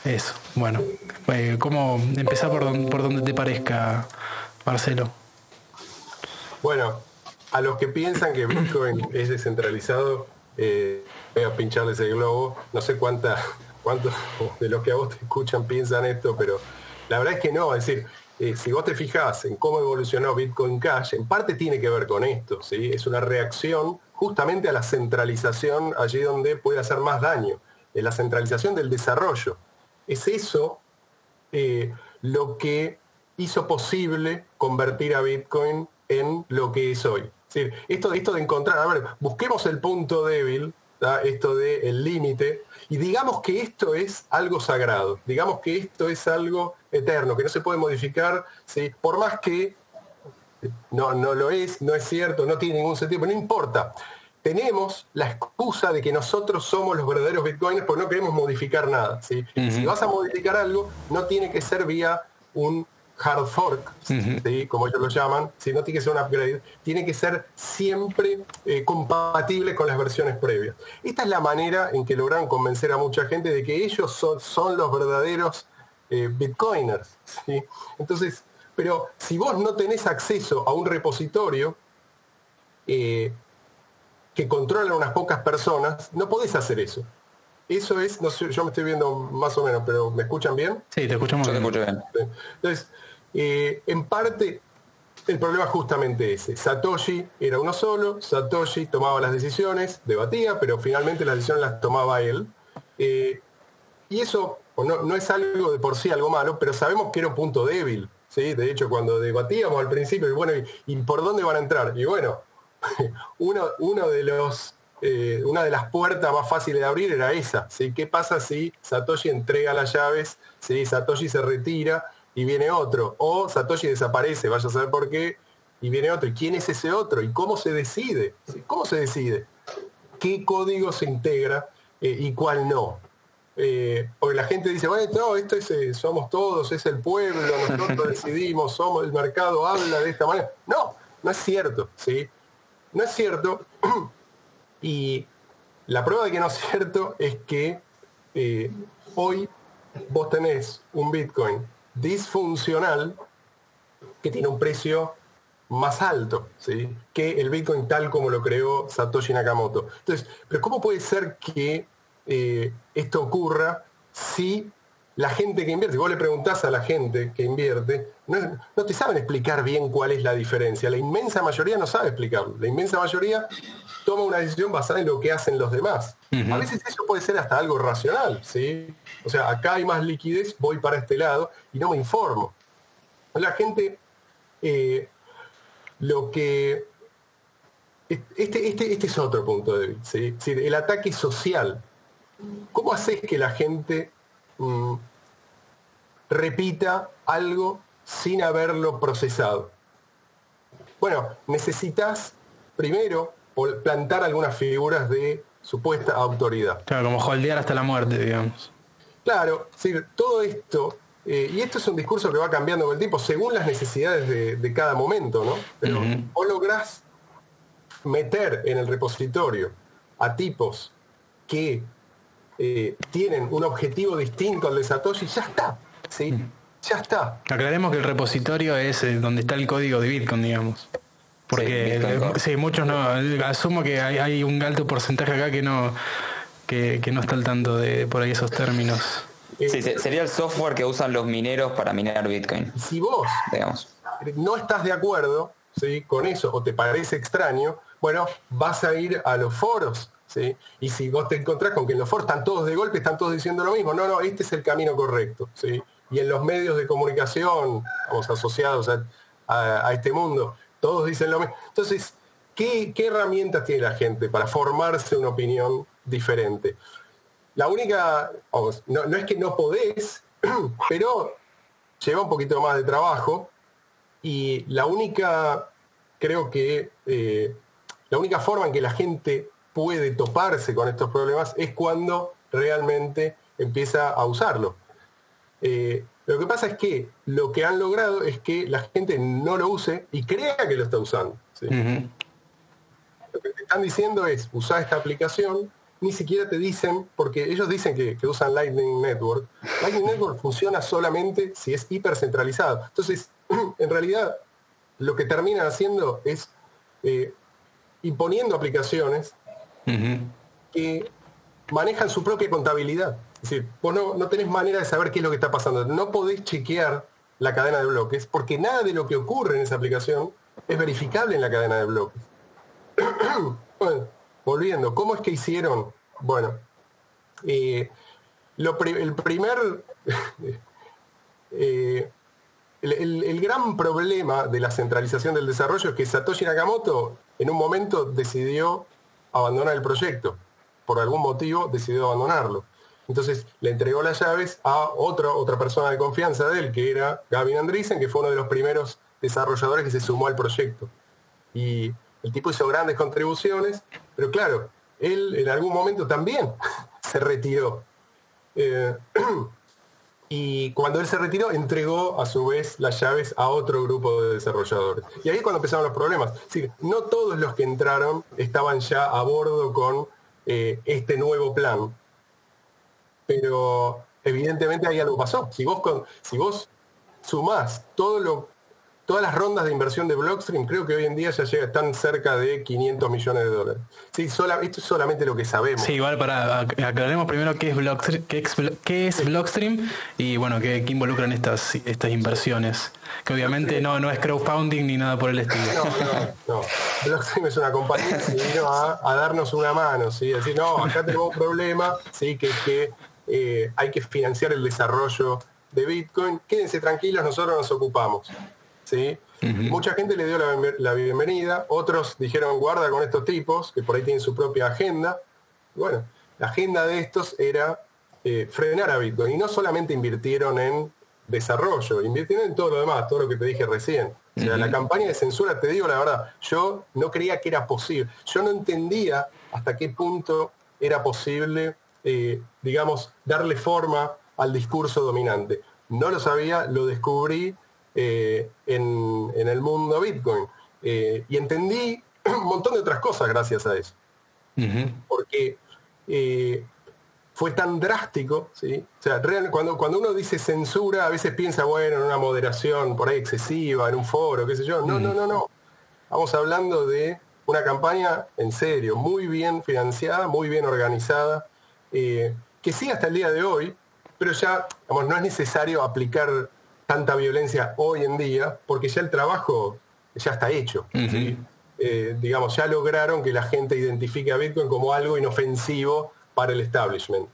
B: eso. Bueno, eh, ¿cómo empezar por, por donde te parezca, Marcelo?
A: Bueno, a los que piensan que Bitcoin es descentralizado, eh, voy a pincharles el globo. No sé cuántos de los que a vos te escuchan piensan esto, pero la verdad es que no. Es decir, eh, si vos te fijás en cómo evolucionó Bitcoin Cash, en parte tiene que ver con esto. ¿sí? Es una reacción justamente a la centralización allí donde puede hacer más daño, en la centralización del desarrollo. Es eso eh, lo que hizo posible convertir a Bitcoin en lo que es hoy. Esto, esto de encontrar, a ver, busquemos el punto débil, esto del el límite, y digamos que esto es algo sagrado, digamos que esto es algo eterno, que no se puede modificar, ¿sí? por más que no, no lo es, no es cierto, no tiene ningún sentido, no importa. Tenemos la excusa de que nosotros somos los verdaderos bitcoiners porque no queremos modificar nada. Si vas a modificar algo, no tiene que ser vía un hard fork, como ellos lo llaman, si no tiene que ser un upgrade, tiene que ser siempre eh, compatible con las versiones previas. Esta es la manera en que lograron convencer a mucha gente de que ellos son, los verdaderos eh, bitcoiners. Entonces, pero si vos no tenés acceso a un repositorio eh, que controla unas pocas personas, no podés hacer eso. Eso es, no sé, yo me estoy viendo más o menos, pero ¿me escuchan bien?
B: Sí, te escuchamos bien.
A: Entonces, eh, en parte, el problema es justamente ese. Satoshi era uno solo, Satoshi tomaba las decisiones, debatía, pero finalmente las decisiones las tomaba él. Eh, y eso no, es algo de por sí algo malo, pero sabemos que era un punto débil. De hecho, cuando debatíamos al principio, y bueno, ¿y, por dónde van a entrar? Y bueno, eh, una de las puertas más fáciles de abrir era esa. ¿Qué pasa si Satoshi entrega las llaves? ¿sí? Satoshi se retira y viene otro. O Satoshi desaparece, vaya a saber por qué, y viene otro. ¿Y quién es ese otro? ¿Y cómo se decide? ¿Cómo se decide? ¿Qué código se integra eh, y cuál no? Eh, porque la gente dice, bueno, no, esto es, eh, somos todos, es el pueblo, nosotros decidimos, somos, el mercado habla de esta manera. No, no es cierto, ¿sí? No es cierto. y la prueba de que no es cierto es que hoy vos tenés un Bitcoin disfuncional que tiene un precio más alto ¿sí? que el Bitcoin tal como lo creó Satoshi Nakamoto. Entonces, pero ¿cómo puede ser que eh, esto ocurra si la gente que invierte, si vos le preguntás a la gente que invierte, no, no, te saben explicar bien cuál es la diferencia. La inmensa mayoría no sabe explicarlo. La inmensa mayoría toma una decisión basada en lo que hacen los demás. A veces eso puede ser hasta algo racional, ¿sí? O sea, acá hay más liquidez, voy para este lado y no me informo. La gente, eh, lo que... Este, este, este es otro punto de vista, ¿sí? el ataque social. ¿Cómo haces que la gente mm, repita algo sin haberlo procesado? Bueno, necesitas primero plantar algunas figuras de supuesta autoridad.
B: Claro, como holdear hasta la muerte, digamos.
A: Claro, sí, todo esto, eh, y esto es un discurso que va cambiando con el tiempo según las necesidades de, cada momento, ¿no? Pero vos lográs meter en el repositorio a tipos que eh, tienen un objetivo distinto al de Satoshi, ya está. ¿sí? Ya está.
B: Aclaremos que el repositorio es eh, donde está el código de Bitcoin, digamos. Porque sí, muchos no. Asumo que hay, un alto porcentaje acá que no, que, no está al tanto de por ahí esos términos.
C: Sí, sería el software que usan los mineros para minar Bitcoin.
A: Si vos digamos. no estás de acuerdo ¿sí? con eso o te parece extraño, bueno, vas a ir a los foros. ¿sí? Y si vos te encontrás con que en los foros están todos de golpe, están todos diciendo lo mismo, no, no, este es el camino correcto. ¿sí? Y en los medios de comunicación, vamos asociados a este mundo, todos dicen lo mismo. Entonces, ¿qué, herramientas tiene la gente para formarse una opinión diferente? La única, no, es que no podés, pero lleva un poquito más de trabajo y la única, creo que, eh, la única forma en que la gente puede toparse con estos problemas es cuando realmente empieza a usarlo. Eh, lo que pasa es que lo que han logrado es que la gente no lo use y crea que lo está usando. Lo que te están diciendo es, usar esta aplicación, ni siquiera te dicen, porque ellos dicen que, usan Lightning Network. Lightning Network funciona solamente si es hipercentralizado. Entonces, en realidad, lo que terminan haciendo es eh, imponiendo aplicaciones que manejan su propia contabilidad. Es decir, vos no, tenés manera de saber qué es lo que está pasando. No podés chequear la cadena de bloques porque nada de lo que ocurre en esa aplicación es verificable en la cadena de bloques. bueno, volviendo, ¿cómo es que hicieron? Bueno, eh, el primer... Eh, el, gran problema de la centralización del desarrollo es que Satoshi Nakamoto en un momento decidió abandonar el proyecto. Por algún motivo decidió abandonarlo. Entonces le entregó las llaves a otra, persona de confianza de él, que era Gavin Andreessen, que fue uno de los primeros desarrolladores que se sumó al proyecto. Y el tipo hizo grandes contribuciones, pero claro, él en algún momento también se retiró. Eh, y cuando él se retiró, entregó a su vez las llaves a otro grupo de desarrolladores. Y ahí es cuando empezaron los problemas. No todos los que entraron estaban ya a bordo con eh, este nuevo plan pero evidentemente ahí algo pasó. Si vos, con, si vos sumás todo lo, todas las rondas de inversión de Blockstream, creo que hoy en día ya llega, están cerca de 500 millones de dólares. Sí, esto es solamente lo que sabemos.
B: Sí, igual para aclaremos primero qué es Blockstream, qué es, Blockstream y bueno, qué, involucran estas, estas inversiones. Que obviamente no, no es crowdfunding ni nada por el estilo.
A: No, no, no. Blockstream es una compañía que vino a, a, darnos una mano, ¿sí? Decir, no, acá tenemos un problema, ¿sí? Que que eh, hay que financiar el desarrollo de Bitcoin. Quédense tranquilos, nosotros nos ocupamos. ¿sí? Mucha gente le dio la, bienvenida, otros dijeron guarda con estos tipos, que por ahí tienen su propia agenda. Bueno, la agenda de estos era eh, frenar a Bitcoin y no solamente invirtieron en desarrollo, invirtieron en todo lo demás, todo lo que te dije recién. O sea, la campaña de censura, te digo la verdad, yo no creía que era posible. Yo no entendía hasta qué punto era posible eh, digamos, darle forma al discurso dominante. No lo sabía, lo descubrí eh, en, el mundo Bitcoin. Eh, y entendí un montón de otras cosas gracias a eso. Porque fue tan drástico, ¿sí? O sea, cuando, cuando uno dice censura, a veces piensa, bueno, en una moderación por ahí excesiva, en un foro, qué sé yo. No, no, no, no. Estamos hablando de una campaña en serio, muy bien financiada, muy bien organizada, eh, que sí hasta el día de hoy, pero ya no es necesario aplicar tanta violencia hoy en día, porque ya el trabajo ya está hecho. Eh, digamos, ya lograron que la gente identifique a Bitcoin como algo inofensivo para el establishment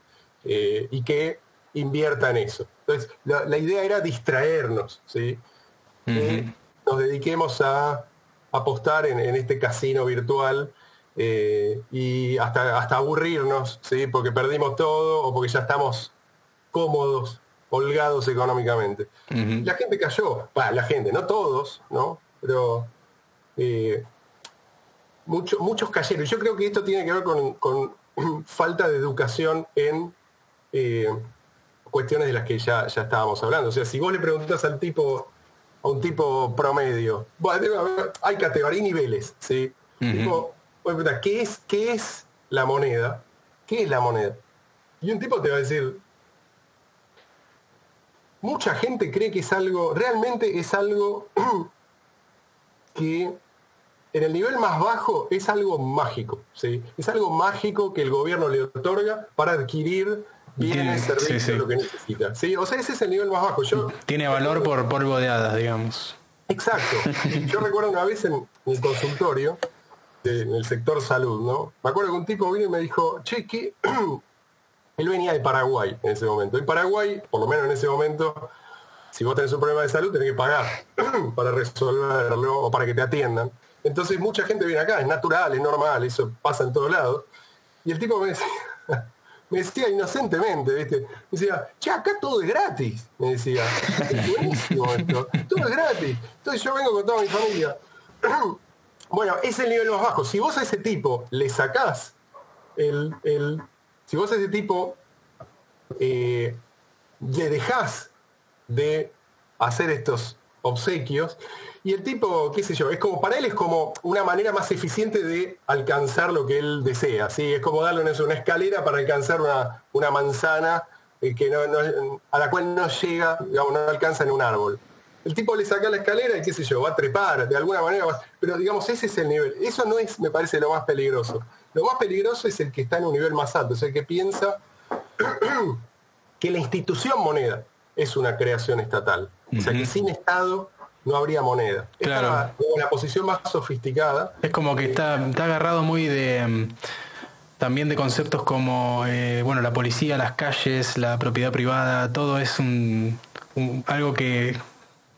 A: eh, y que invierta en eso. Entonces, la, idea era distraernos, ¿sí? nos dediquemos a apostar en, en este casino virtual eh, y hasta, hasta aburrirnos, ¿sí? porque perdimos todo o porque ya estamos cómodos, holgados económicamente. La gente cayó, la gente, no todos, ¿no? Pero eh, muchos cayeron. Yo creo que esto tiene que ver con, falta de educación en eh, cuestiones de las que ya, ya estábamos hablando. O sea, si vos le preguntás al tipo, a un tipo promedio, bueno, hay categoría y niveles, ¿sí? ¿Qué es, qué es la moneda, ¿qué es la moneda? Y un tipo te va a decir, mucha gente cree que es algo, realmente es algo que en el nivel más bajo es algo mágico, ¿sí? Es algo mágico que el gobierno le otorga para adquirir bienes, servicios, lo que necesita. ¿sí? O sea, ese es el nivel más bajo. Yo,
B: Tiene valor por polvo de hadas, digamos.
A: Exacto. Yo recuerdo una vez en el consultorio, en el sector salud, ¿no? Me acuerdo que un tipo vino y me dijo, che, que él venía de Paraguay en ese momento. En Paraguay, por lo menos en ese momento, si vos tenés un problema de salud, tenés que pagar para resolverlo o para que te atiendan. Entonces mucha gente viene acá, es natural, es normal, eso pasa en todos lados. Y el tipo me decía, me decía inocentemente, ¿viste? Me decía, che, acá todo es gratis. Me decía, es buenísimo esto, todo es gratis. Entonces yo vengo con toda mi familia. Bueno, es el nivel más bajo. Si vos a ese tipo le sacás el, el si vos a ese tipo eh, le dejás de hacer estos obsequios, y el tipo, qué sé yo, es como, para él es como una manera más eficiente de alcanzar lo que él desea, ¿sí? Es como darle una, escalera para alcanzar una, una manzana eh, que a la cual no llega, digamos, no alcanza en un árbol. El tipo le saca la escalera y qué sé yo, va a trepar, de alguna manera, pero digamos, ese es el nivel. Eso no es, me parece, lo más peligroso. Lo más peligroso es el que está en un nivel más alto, es el que piensa que la institución moneda es una creación estatal. O sea que sin Estado no habría moneda. Claro. Es una posición más sofisticada.
B: Es como que está, agarrado muy de mm, también de conceptos como eh, bueno la policía, las calles, la propiedad privada, todo es un, algo que,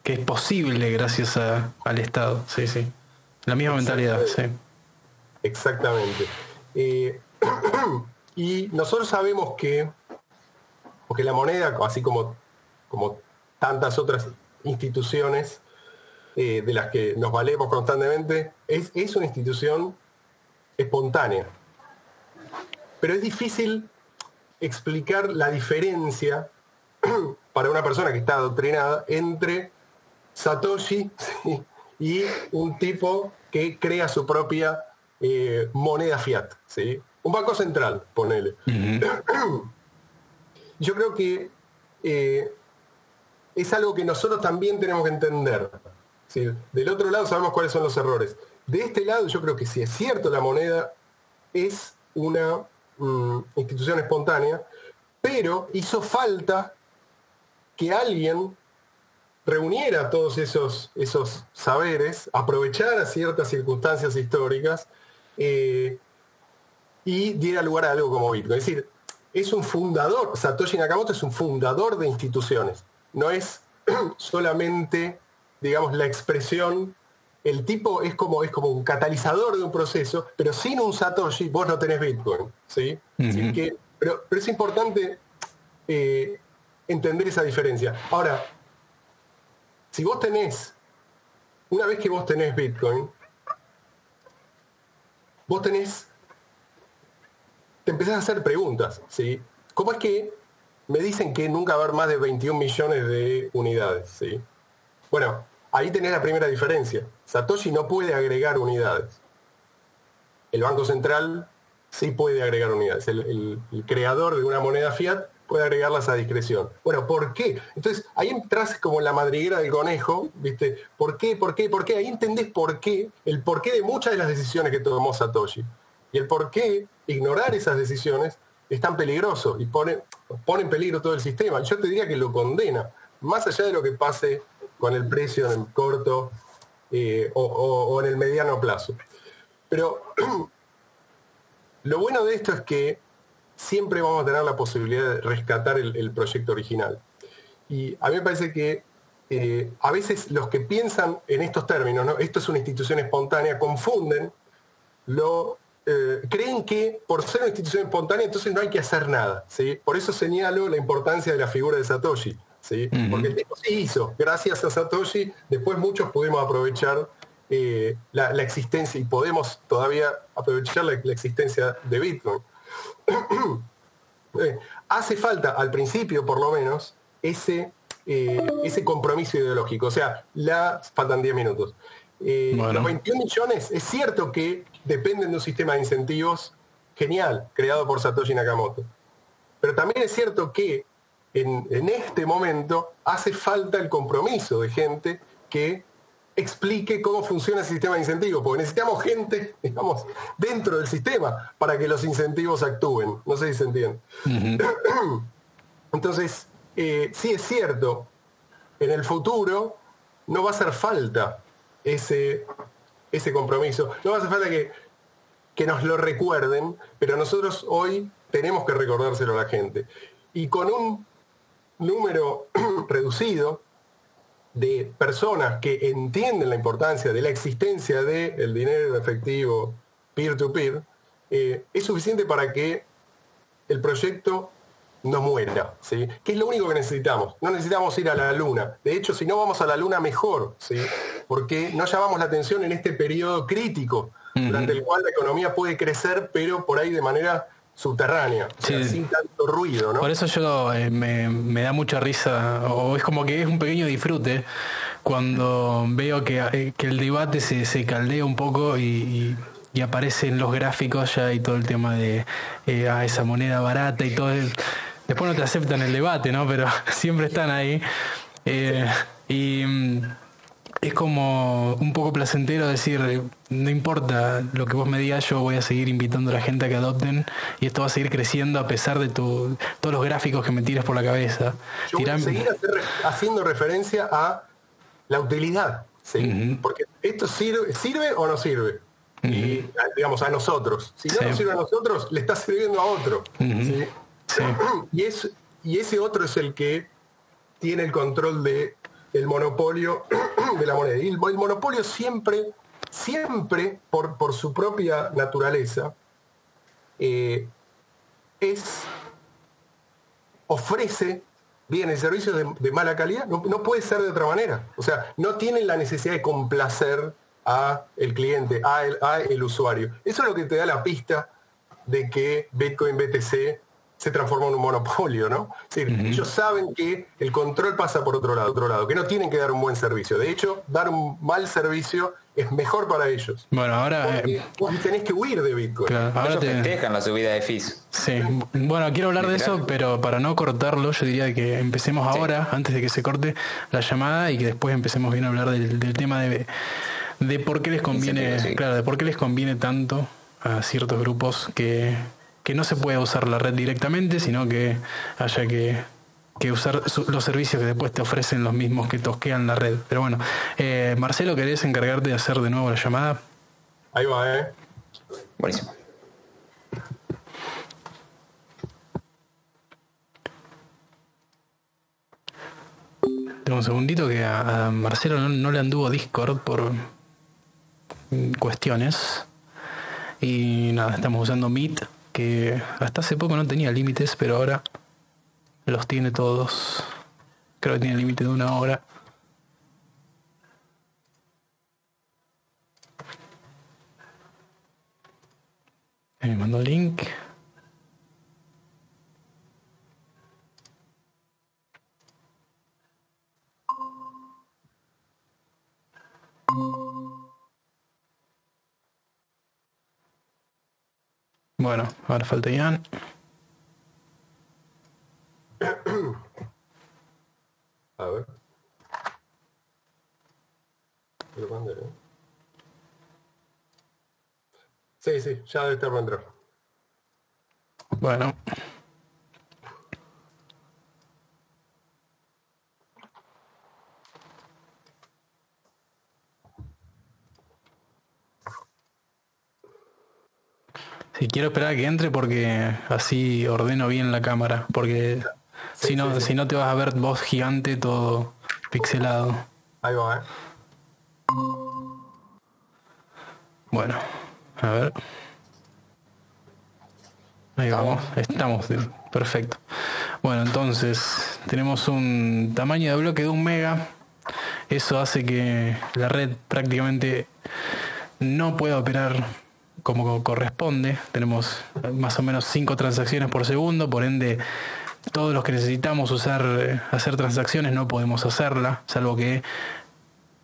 B: es posible gracias al Estado. Sí, sí. La misma mentalidad, sí.
A: Exactamente. Eh, y nosotros sabemos que, porque la moneda, así como, como tantas otras instituciones eh, de las que nos valemos constantemente, es, es una institución espontánea. Pero es difícil explicar la diferencia para una persona que está adoctrinada entre Satoshi y un tipo que crea su propia eh, moneda fiat, ¿sí? Un banco central, ponele. Yo creo que eh, es algo que nosotros también tenemos que entender. Del otro lado sabemos cuáles son los errores. De este lado yo creo que si es cierto la moneda es una mm, institución espontánea, pero hizo falta que alguien reuniera todos esos, esos saberes, aprovechara ciertas circunstancias históricas eh, y diera lugar a algo como Bitcoin. Es decir, es un fundador, Satoshi Nakamoto es un fundador de instituciones, no es solamente, digamos, la expresión, el tipo es como, es como un catalizador de un proceso, pero sin un Satoshi vos no tenés Bitcoin, ¿sí? que, pero, es importante eh, entender esa diferencia. Ahora, si vos tenés, una vez que vos tenés Bitcoin, vos tenés, te empezás a hacer preguntas, ¿sí? ¿Cómo es que me dicen que nunca va a haber más de 21 millones de unidades, ¿sí? Bueno, ahí tenés la primera diferencia. Satoshi no puede agregar unidades. El Banco Central sí puede agregar unidades. el creador de una moneda fiat puede agregarlas a discreción. Bueno, ¿por qué? Entonces, ahí entras como la madriguera del conejo, ¿viste? ¿Por qué? ¿Por qué? ¿Por qué? Ahí entendés por qué, el porqué de muchas de las decisiones que tomó Satoshi. Y el por qué ignorar esas decisiones es tan peligroso y pone, pone en peligro todo el sistema. Yo te diría que lo condena, más allá de lo que pase con el precio en el corto eh, o en el mediano plazo. Pero lo bueno de esto es que siempre vamos a tener la posibilidad de rescatar el, proyecto original. Y a mí me parece que eh, a veces los que piensan en estos términos, ¿no? esto es una institución espontánea, confunden, lo, eh, creen que por ser una institución espontánea entonces no hay que hacer nada. ¿sí? Por eso señalo la importancia de la figura de Satoshi. ¿sí? Porque el tipo sí hizo, gracias a Satoshi, después muchos pudimos aprovechar eh, la, existencia y podemos todavía aprovechar la existencia de Bitcoin. Eh, hace falta, al principio por lo menos, ese, eh, ese compromiso ideológico. O sea, la, faltan 10 minutos. Eh, los 21 millones, es cierto que dependen de un sistema de incentivos genial, creado por Satoshi Nakamoto. Pero también es cierto que en, en este momento hace falta el compromiso de gente que explique cómo funciona el sistema de incentivos, porque necesitamos gente, digamos, dentro del sistema para que los incentivos actúen. No sé si se entiende. Entonces, eh, sí es cierto, en el futuro no va a hacer falta ese, ese compromiso, no va a hacer falta que, que nos lo recuerden, pero nosotros hoy tenemos que recordárselo a la gente. Y con un número reducido, de personas que entienden la importancia de la existencia del dinero efectivo peer-to-peer, eh, es suficiente para que el proyecto no muera, ¿sí? que es lo único que necesitamos. No necesitamos ir a la luna. De hecho, si no vamos a la luna, mejor, ¿sí? porque no llamamos la atención en este periodo crítico, durante el cual la economía puede crecer, pero por ahí de manera subterránea, sin tanto ruido, ¿no?
B: Por eso yo eh, me, da mucha risa, o es como que es un pequeño disfrute cuando veo que, eh, el debate se, caldea un poco y, aparecen los gráficos ya y todo el tema de eh, ah, esa moneda barata y todo. Después no te aceptan el debate, ¿no? Pero siempre están ahí. y mm, es como un poco placentero decir, no importa lo que vos me digas, yo voy a seguir invitando a la gente a que adopten y esto va a seguir creciendo a pesar de tu, todos los gráficos que me tiras por la cabeza.
A: Yo voy a seguir haciendo referencia a la utilidad, porque esto sirve, sirve o no sirve. Y digamos a nosotros. Si no nos sirve a nosotros, le está sirviendo a otro. Y, es, y ese otro es el que tiene el control de el monopolio de la moneda. Y el, monopolio siempre, siempre, por, por su propia naturaleza, eh, es, ofrece bienes y servicios de, mala calidad. No, puede ser de otra manera. O sea, no tienen la necesidad de complacer a el cliente, a el, a el usuario. Eso es lo que te da la pista de que Bitcoin BTC se transformó en un monopolio, ¿no? Ellos saben que el control pasa por otro lado, otro lado, que no tienen que dar un buen servicio. De hecho, dar un mal servicio es mejor para ellos.
B: Bueno, ahora
A: eh, tenés que huir de Bitcoin.
C: ahora te... festejan la subida de fees.
B: Sí. Bueno, quiero hablar de eso, pero para no cortarlo, yo diría que empecemos ahora, antes de que se corte la llamada y que después empecemos bien a hablar del, tema de, de por qué les conviene, claro, de por qué les conviene tanto a ciertos grupos que que no se pueda usar la red directamente, sino que haya que, usar los servicios que después te ofrecen los mismos que tosquean la red. Pero bueno, eh, Marcelo, ¿querés encargarte de hacer de nuevo la llamada?
A: Ahí va, ¿eh?
C: Buenísimo.
B: Tengo un segundito que a, Marcelo no, le anduvo Discord por cuestiones. Y nada, estamos usando Meet que hasta hace poco no tenía límites, pero ahora los tiene todos. Creo que tiene límite de una hora. Me mandó el link. Bueno, ahora falta Ian.
A: A ver. ¿eh? Sí, sí, ya debe estar entrar.
B: Bueno. Y quiero esperar a que entre porque así ordeno bien la cámara. Porque si, no, si no te vas a ver voz gigante todo pixelado.
A: Ahí va, eh.
B: Bueno, a ver. Ahí vamos, estamos, perfecto. Bueno, entonces tenemos un tamaño de bloque de un mega. Eso hace que la red prácticamente no pueda operar como corresponde. Tenemos más o menos 5 transacciones por segundo, por ende todos los que necesitamos usar, eh, hacer transacciones no podemos hacerla, salvo que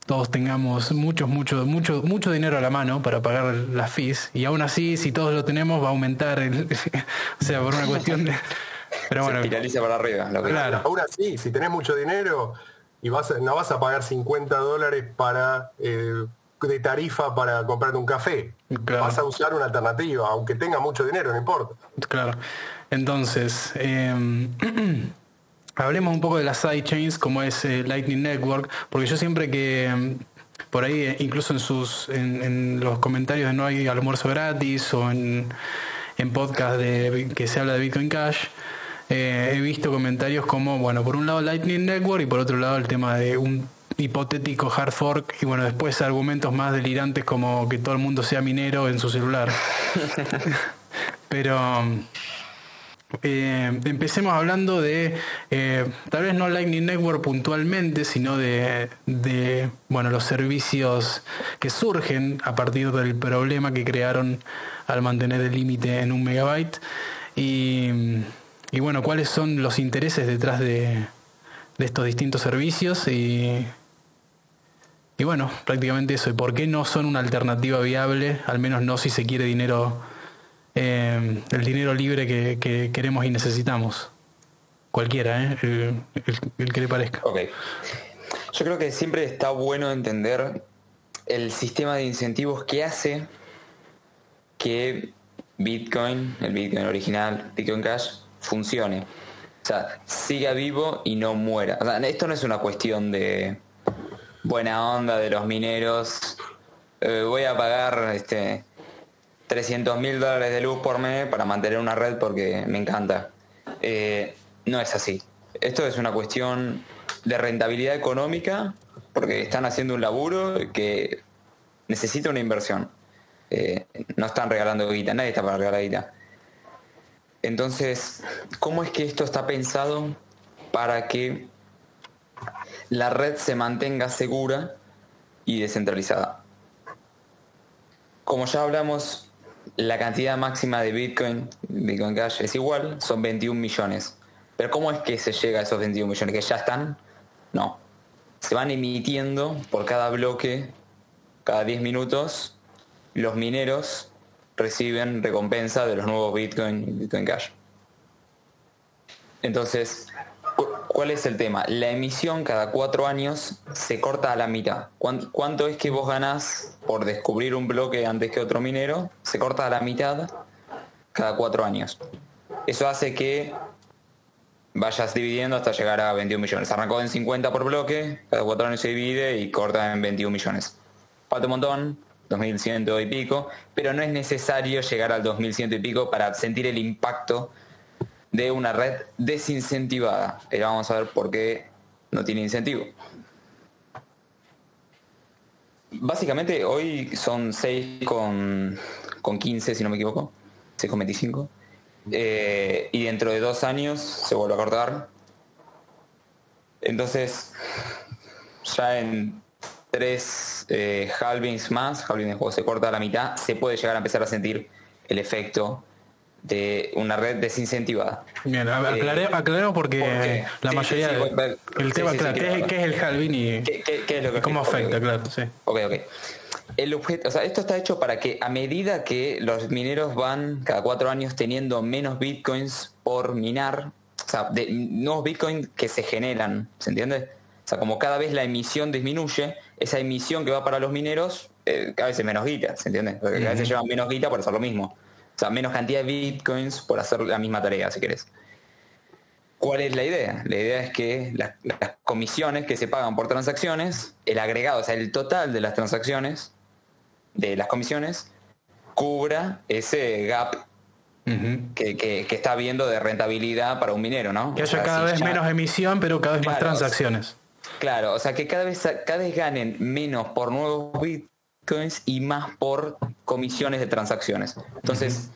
B: todos tengamos mucho, mucho, mucho, mucho dinero a la mano para pagar las fees. Y aún así, si todos lo tenemos, va a aumentar el. o sea, por una cuestión de.
C: Pero bueno. Se para arriba.
A: claro. Aún así, si tenés mucho dinero y vas, no vas a pagar 50 dólares para eh, de tarifa para comprarte un café. Vas a usar una alternativa, aunque tenga mucho dinero, no importa.
B: Claro. Entonces, em, hablemos un poco de las sidechains como es eh, Lightning Network, porque yo siempre que em, por ahí, eh, incluso en sus en, los comentarios de no hay almuerzo gratis o en, en podcast de, que se habla de Bitcoin Cash, eh, he visto comentarios como, bueno, por un lado Lightning Network y por otro lado el tema de un hipotético hard fork y bueno, después argumentos más delirantes como que todo el mundo sea minero en su celular. Pero eh, empecemos hablando de, eh, tal vez no Lightning Network puntualmente, sino de, de, bueno, los servicios que surgen a partir del problema que crearon al mantener el límite en un megabyte. Y, y, bueno, cuáles son los intereses detrás de, de estos distintos servicios y, y bueno, prácticamente eso. ¿Y por qué no son una alternativa viable? Al menos no si se quiere dinero, eh, el dinero libre que, queremos y necesitamos. Cualquiera, ¿eh? el, que le parezca.
C: Ok. Yo creo que siempre está bueno entender el sistema de incentivos que hace que Bitcoin, el Bitcoin original, Bitcoin Cash, funcione. O sea, siga vivo y no muera. O sea, esto no es una cuestión de buena onda de los mineros. Eh, voy a pagar este 300 mil dólares de luz por mes para mantener una red porque me encanta. Eh, no es así. Esto es una cuestión de rentabilidad económica porque están haciendo un laburo que necesita una inversión. Eh, no están regalando guita, nadie está para regalar guita. Entonces, ¿cómo es que esto está pensado para que la red se mantenga segura y descentralizada. Como ya hablamos, la cantidad máxima de Bitcoin, Bitcoin Cash, es igual, son 21 millones. Pero ¿cómo es que se llega a esos 21 millones? ¿Que ya están? No. Se van emitiendo por cada bloque, cada 10 minutos, los mineros reciben recompensa de los nuevos Bitcoin y Bitcoin Cash. Entonces, ¿Cuál es el tema? La emisión cada cuatro años se corta a la mitad. ¿Cuánto es que vos ganás por descubrir un bloque antes que otro minero? Se corta a la mitad cada cuatro años. Eso hace que vayas dividiendo hasta llegar a 21 millones. Arrancó en 50 por bloque, cada cuatro años se divide y corta en 21 millones. Falta un montón, 2100 y pico, pero no es necesario llegar al 2100 y pico para sentir el impacto de una red desincentivada. Y vamos a ver por qué no tiene incentivo. Básicamente hoy son 6 con, 15, si no me equivoco, 6 con 25. Eh, y dentro de dos años se vuelve a cortar. Entonces, ya en tres eh, halvings más, halvings de juego se corta a la mitad, se puede llegar a empezar a sentir el efecto de una red desincentivada.
B: Bien, aclaremos, aclaremos porque, la mayoría el tema, claro, ¿qué, es, el halving y cómo afecta? Claro, sí.
C: Ok, ok. El objeto, o sea, esto está hecho para que a medida que los mineros van cada cuatro años teniendo menos bitcoins por minar, o sea, de nuevos bitcoins que se generan, ¿se entiende? O sea, como cada vez la emisión disminuye, esa emisión que va para los mineros, eh, cada vez es menos guita, ¿se entiende? Porque cada vez se llevan menos guita por hacer lo mismo. O sea, menos cantidad de bitcoins por hacer la misma tarea, si querés. ¿Cuál es la idea? La idea es que las, comisiones que se pagan por transacciones, el agregado, o sea, el total de las transacciones, de las comisiones, cubra ese gap que, está habiendo de rentabilidad para un minero, ¿no?
B: Que haya cada vez menos emisión, pero cada vez más transacciones.
C: claro, o sea, que cada vez, cada vez ganen menos por nuevos y más por comisiones de transacciones. Entonces,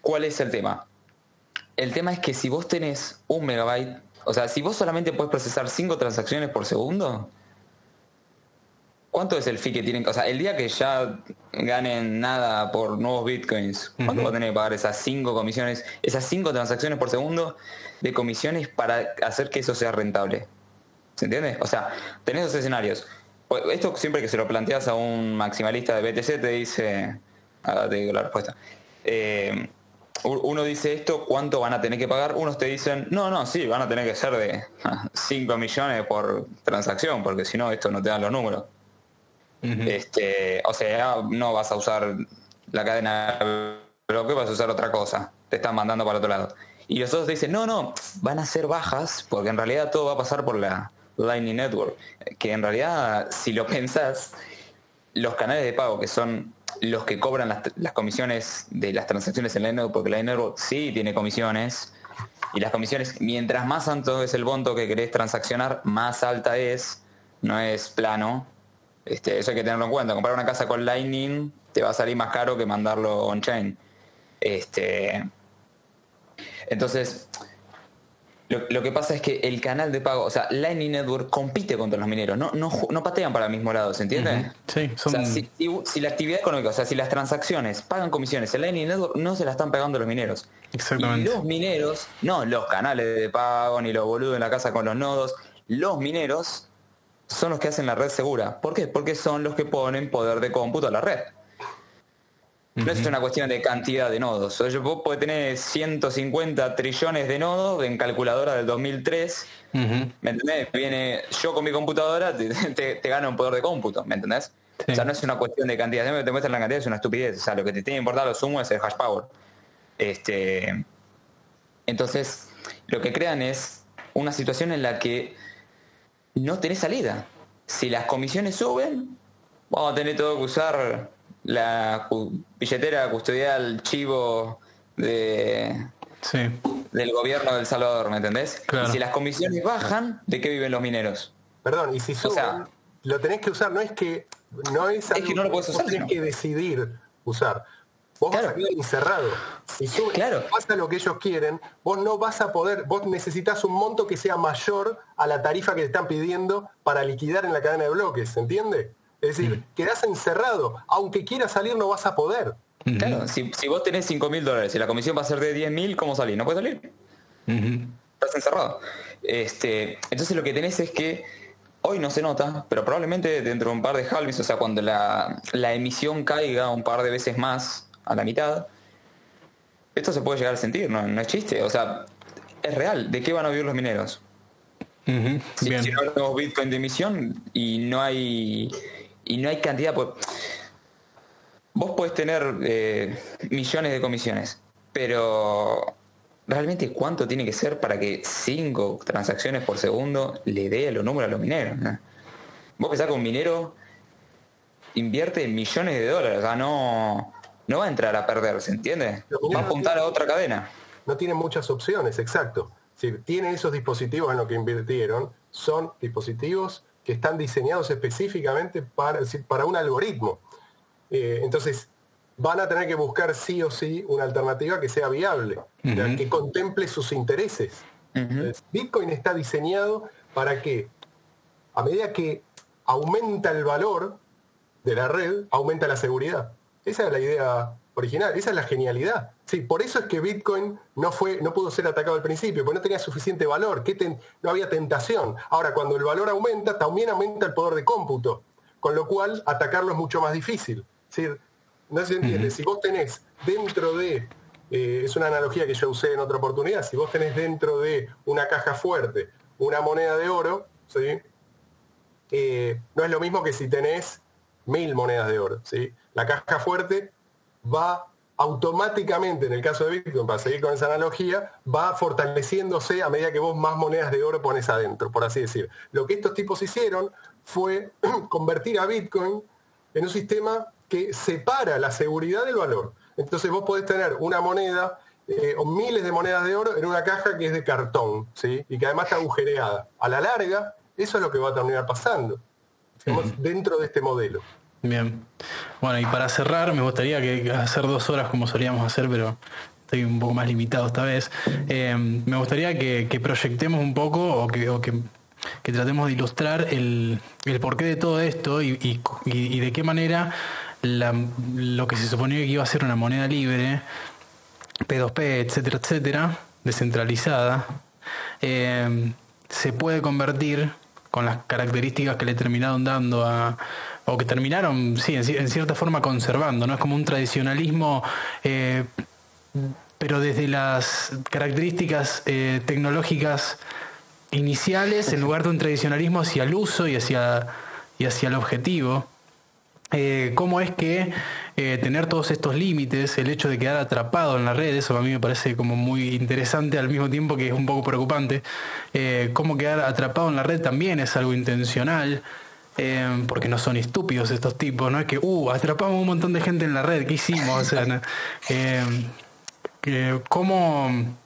C: ¿cuál es el tema? El tema es que si vos tenés un megabyte, o sea, si vos solamente puedes procesar cinco transacciones por segundo, ¿cuánto es el fee que tienen? O sea, el día que ya ganen nada por nuevos bitcoins, ¿cuánto va a tener que pagar esas cinco comisiones, esas cinco transacciones por segundo de comisiones para hacer que eso sea rentable? ¿Se entiende? O sea, tenés dos escenarios esto siempre que se lo planteas a un maximalista de BTC te dice, ahora te digo la respuesta. Eh, uno dice esto, ¿cuánto van a tener que pagar? Unos te dicen, no, no, sí, van a tener que ser de 5 millones por transacción, porque si no, esto no te dan los números. este, o sea, no vas a usar la cadena pero ¿qué vas a usar otra cosa? Te están mandando para otro lado. Y los otros te dicen, no, no, van a ser bajas, porque en realidad todo va a pasar por la Lightning Network. Que en realidad, si lo pensás, los canales de pago que son los que cobran las, comisiones de las transacciones en la network, porque la network sí tiene comisiones, y las comisiones, mientras más alto es el monto que querés transaccionar, más alta es, no es plano. Este, eso hay que tenerlo en cuenta. Comprar una casa con Lightning te va a salir más caro que mandarlo on-chain. Este, entonces, lo, que pasa es que el canal de pago, o sea, Lightning Network compite contra los mineros, no, no, patean para el mismo lado, ¿se entiende?
B: Sí,
C: si, la actividad económica, o sea, si las transacciones pagan comisiones, el Lightning Network no se la están pagando los mineros.
B: Exactamente.
C: Y los mineros, no los canales de pago, ni los boludos en la casa con los nodos, los mineros son los que hacen la red segura. ¿Por qué? Porque son los que ponen poder de cómputo a la red. No es una cuestión de cantidad de nodos. O sea, vos podés tener 150 trillones de nodos en calculadora del 2003. ¿Me entendés? Viene yo con mi computadora, te, gano un poder de cómputo. ¿Me entendés? O sea, no es una cuestión de cantidad. Si te muestran la cantidad, es una estupidez. O sea, lo que te tiene que importar lo sumo es el hash power. Este, entonces, lo que crean es una situación en la que no tenés salida. Si las comisiones suben, vamos a tener todo que usar la billetera custodial chivo de del gobierno del Salvador, ¿me entendés? Y si las comisiones bajan, ¿de qué viven los mineros?
A: Perdón, y si suben, lo tenés que usar, no es que no es,
C: es que no lo puedes usar,
A: tenés que decidir usar. Vos vas a quedar encerrado. Si sube,
C: claro.
A: pasa lo que ellos quieren, vos no vas a poder, vos necesitas un monto que sea mayor a la tarifa que te están pidiendo para liquidar en la cadena de bloques, ¿se entiende? Es decir, mm. quedás encerrado. Aunque quieras salir, no vas a poder.
C: Claro, si, vos tenés 5 mil dólares y la comisión va a ser de 10 mil, ¿cómo salís? No puedes salir. Estás encerrado. Este, entonces lo que tenés es que hoy no se nota, pero probablemente dentro de un par de halves, o sea, cuando la, emisión caiga un par de veces más a la mitad, esto se puede llegar a sentir, no, no es chiste. O sea, es real. ¿De qué van a vivir los mineros? si, no tenemos Bitcoin de emisión y no hay y no hay cantidad. Pues, vos podés tener eh, millones de comisiones, pero realmente cuánto tiene que ser para que cinco transacciones por segundo le dé los números a los mineros. Vos pensás que un minero invierte millones de dólares, o sea, no, no va a entrar a perder, ¿se entiende? Va a apuntar a otra cadena.
A: No tiene muchas opciones, exacto. Si tiene esos dispositivos en lo que invirtieron, son dispositivos que están diseñados específicamente para, para un algoritmo. Eh, entonces, van a tener que buscar sí o sí una alternativa que sea viable, que contemple sus intereses. Bitcoin está diseñado para que, a medida que aumenta el valor de la red, aumenta la seguridad. Esa es la idea original, esa es la genialidad. Sí, por eso es que Bitcoin no, fue, no pudo ser atacado al principio, porque no tenía suficiente valor, que no había tentación. Ahora, cuando el valor aumenta, también aumenta el poder de cómputo, con lo cual atacarlo es mucho más difícil. no se entiende, si vos tenés dentro de, eh, es una analogía que yo usé en otra oportunidad, si vos tenés dentro de una caja fuerte una moneda de oro, ¿sí? Eh, no es lo mismo que si tenés mil monedas de oro. ¿sí? La caja fuerte va automáticamente, en el caso de Bitcoin, para seguir con esa analogía, va fortaleciéndose a medida que vos más monedas de oro pones adentro, por así decir. Lo que estos tipos hicieron fue convertir a Bitcoin en un sistema que separa la seguridad del valor. Entonces vos podés tener una moneda eh, o miles de monedas de oro en una caja que es de cartón, ¿sí? Y que además está agujereada. A la larga, eso es lo que va a terminar pasando. dentro de este modelo.
B: Bien. Bueno, y para cerrar, me gustaría que hacer dos horas como solíamos hacer, pero estoy un poco más limitado esta vez. Eh, me gustaría que, proyectemos un poco o que, que, tratemos de ilustrar el, porqué de todo esto y, de qué manera lo que se suponía que iba a ser una moneda libre, P2P, etcétera, etcétera, descentralizada, eh, se puede convertir con las características que le terminaron dando a, o que terminaron, sí, en, cierta forma conservando, ¿no? Es como un tradicionalismo, eh, pero desde las características eh, tecnológicas iniciales, en lugar de un tradicionalismo hacia el uso y hacia, y hacia el objetivo. Eh, cómo es que tener todos estos límites, el hecho de quedar atrapado en la red, eso a mí me parece como muy interesante al mismo tiempo que es un poco preocupante. Cómo quedar atrapado en la red también es algo intencional. Porque no son estúpidos estos tipos, no es que, uh, atrapamos un montón de gente en la red, ¿qué hicimos? O sea, ¿cómo,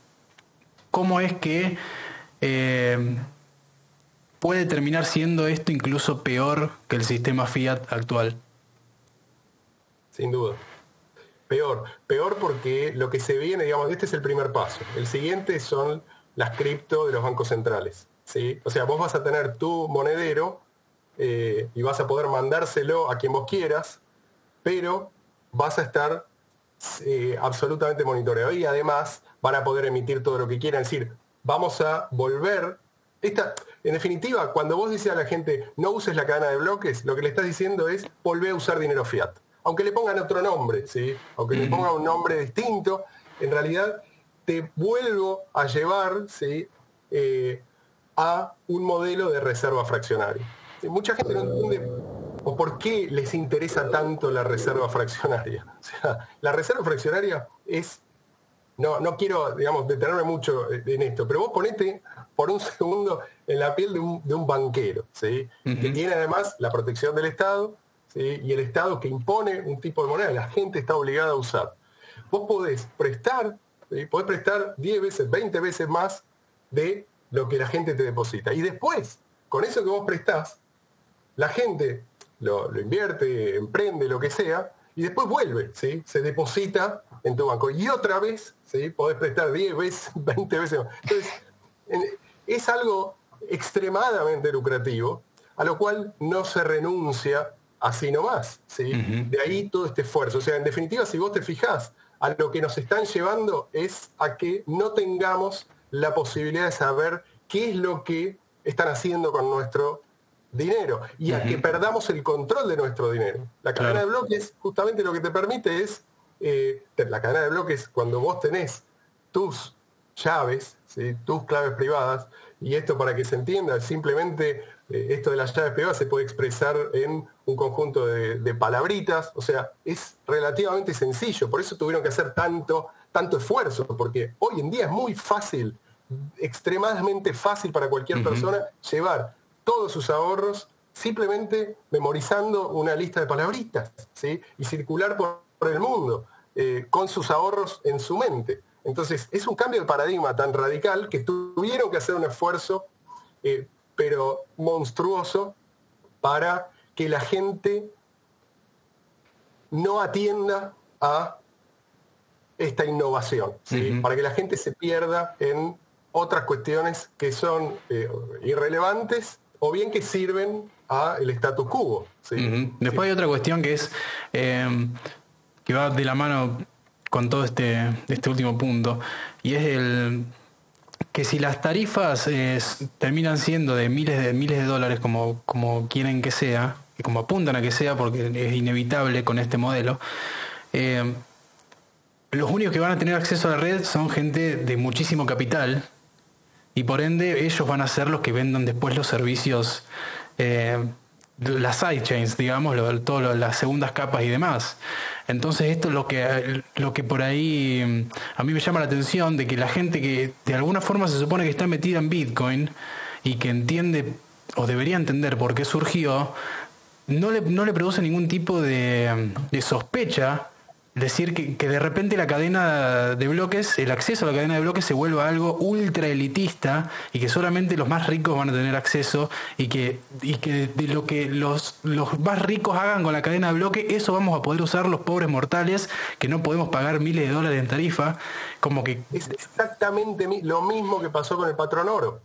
B: ¿cómo es que puede terminar siendo esto incluso peor que el sistema Fiat actual?
A: sin duda. Peor, peor porque lo que se viene, digamos, este es el primer paso. El siguiente son las cripto de los bancos centrales. ¿sí? O sea, vos vas a tener tu monedero eh, y vas a poder mandárselo a quien vos quieras, pero vas a estar eh, absolutamente monitoreado y además van a poder emitir todo lo que quieran. Es decir, vamos a volver. Esta, en definitiva, cuando vos dices a la gente no uses la cadena de bloques, lo que le estás diciendo es volver a usar dinero fiat aunque le pongan otro nombre, ¿sí? aunque le pongan un nombre distinto, en realidad te vuelvo a llevar ¿sí? Eh, a un modelo de reserva fraccionaria. Mucha gente no entiende o por qué les interesa tanto la reserva fraccionaria. O sea, la reserva fraccionaria es, no, no quiero, digamos, detenerme mucho en esto, pero vos ponete por un segundo en la piel de un, banquero, ¿sí? que tiene además la protección del Estado, y el Estado que impone un tipo de moneda, la gente está obligada a usar. Vos podés prestar, podés prestar 10 veces, 20 veces más de lo que la gente te deposita. Y después, con eso que vos prestás, la gente lo, invierte, emprende, lo que sea, y después vuelve, ¿sí? se deposita en tu banco. Y otra vez, ¿sí? podés prestar 10 veces, 20 veces más. Entonces, es algo extremadamente lucrativo, a lo cual no se renuncia así nomás. ¿sí? De ahí todo este esfuerzo. O sea, en definitiva, si vos te fijás, a lo que nos están llevando es a que no tengamos la posibilidad de saber qué es lo que están haciendo con nuestro dinero y a que perdamos el control de nuestro dinero. La cadena de bloques justamente lo que te permite es, eh, la cadena de bloques, cuando vos tenés tus llaves, ¿sí? tus claves privadas, y esto para que se entienda, simplemente eh, esto de las llaves privadas se puede expresar en un conjunto de, palabritas, o sea, es relativamente sencillo, por eso tuvieron que hacer tanto, tanto esfuerzo, porque hoy en día es muy fácil, extremadamente fácil para cualquier persona llevar todos sus ahorros simplemente memorizando una lista de palabritas, ¿sí? Y circular por, el mundo eh, con sus ahorros en su mente. Entonces, es un cambio de paradigma tan radical que tuvieron que hacer un esfuerzo, eh, pero monstruoso, para que la gente no atienda a esta innovación, para que la gente se pierda en otras cuestiones que son eh, irrelevantes o bien que sirven al status quo.
B: Después hay otra cuestión que es eh, que va de la mano con todo este, este último punto, y es el que si las tarifas terminan siendo de miles de miles de dólares como, como quieren que sea, y como apuntan a que sea porque es inevitable con este modelo, eh, los únicos que van a tener acceso a la red son gente de muchísimo capital y por ende ellos van a ser los que vendan después los servicios, eh, las sidechains, digamos, todas las segundas capas y demás. Entonces esto es lo que, lo que por ahí mm, a mí me llama la atención, de que la gente que de alguna forma se supone que está metida en Bitcoin y que entiende o debería entender por qué surgió, no le, no le produce ningún tipo de, de sospecha decir que, de repente la cadena de bloques, el acceso a la cadena de bloques se vuelva algo ultra elitista y que solamente los más ricos van a tener acceso y que, y que de lo que los, los más ricos hagan con la cadena de bloques, eso vamos a poder usar los pobres mortales que no podemos pagar miles de dólares en tarifa. Como que...
A: Es exactamente lo mismo que pasó con el patrón oro.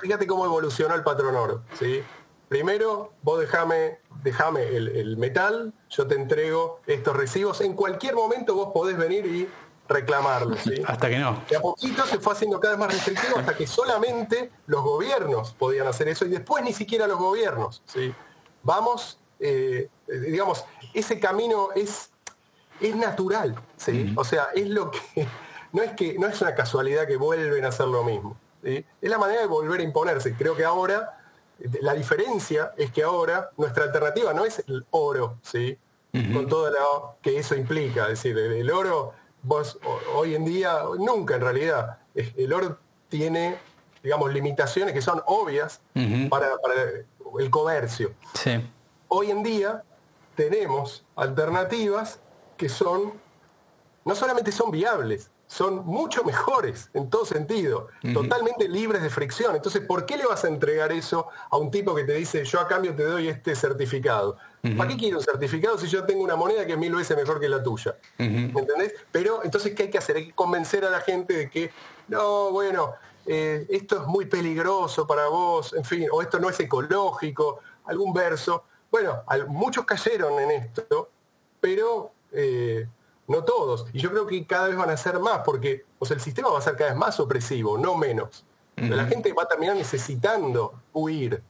A: Fíjate cómo evolucionó el patrón oro. ¿sí? Primero, vos dejame, el, metal, yo te entrego estos recibos. En cualquier momento vos podés venir y reclamarlo. ¿sí?
B: Hasta que no.
A: Y a poquito se fue haciendo cada vez más restrictivo hasta que solamente los gobiernos podían hacer eso y después ni siquiera los gobiernos. ¿sí? Vamos, eh, digamos, ese camino es, es natural. ¿sí? O sea, es lo que... No es, que, no es una casualidad que vuelven a hacer lo mismo. Es la manera de volver a imponerse. Creo que ahora, la diferencia es que ahora nuestra alternativa no es el oro, ¿sí? Con todo lo que eso implica. Es decir, el oro vos hoy en día, nunca en realidad, el oro tiene, digamos, limitaciones que son obvias para, el comercio. Hoy en día tenemos alternativas que son, no solamente son viables, son mucho mejores en todo sentido, totalmente libres de fricción. Entonces, ¿por qué le vas a entregar eso a un tipo que te dice, yo a cambio te doy este certificado? ¿Para qué quiero un certificado si yo tengo una moneda que es mil veces mejor que la tuya? ¿Entendés? Pero entonces, ¿qué hay que hacer? Hay que convencer a la gente de que, no, bueno, eh, esto es muy peligroso para vos, en fin, o esto no es ecológico, algún verso. Bueno, muchos cayeron en esto, pero eh, no todos. Y yo creo que cada vez van a ser más, porque o el sistema va a ser cada vez más opresivo, no menos. La gente va a terminar necesitando huir.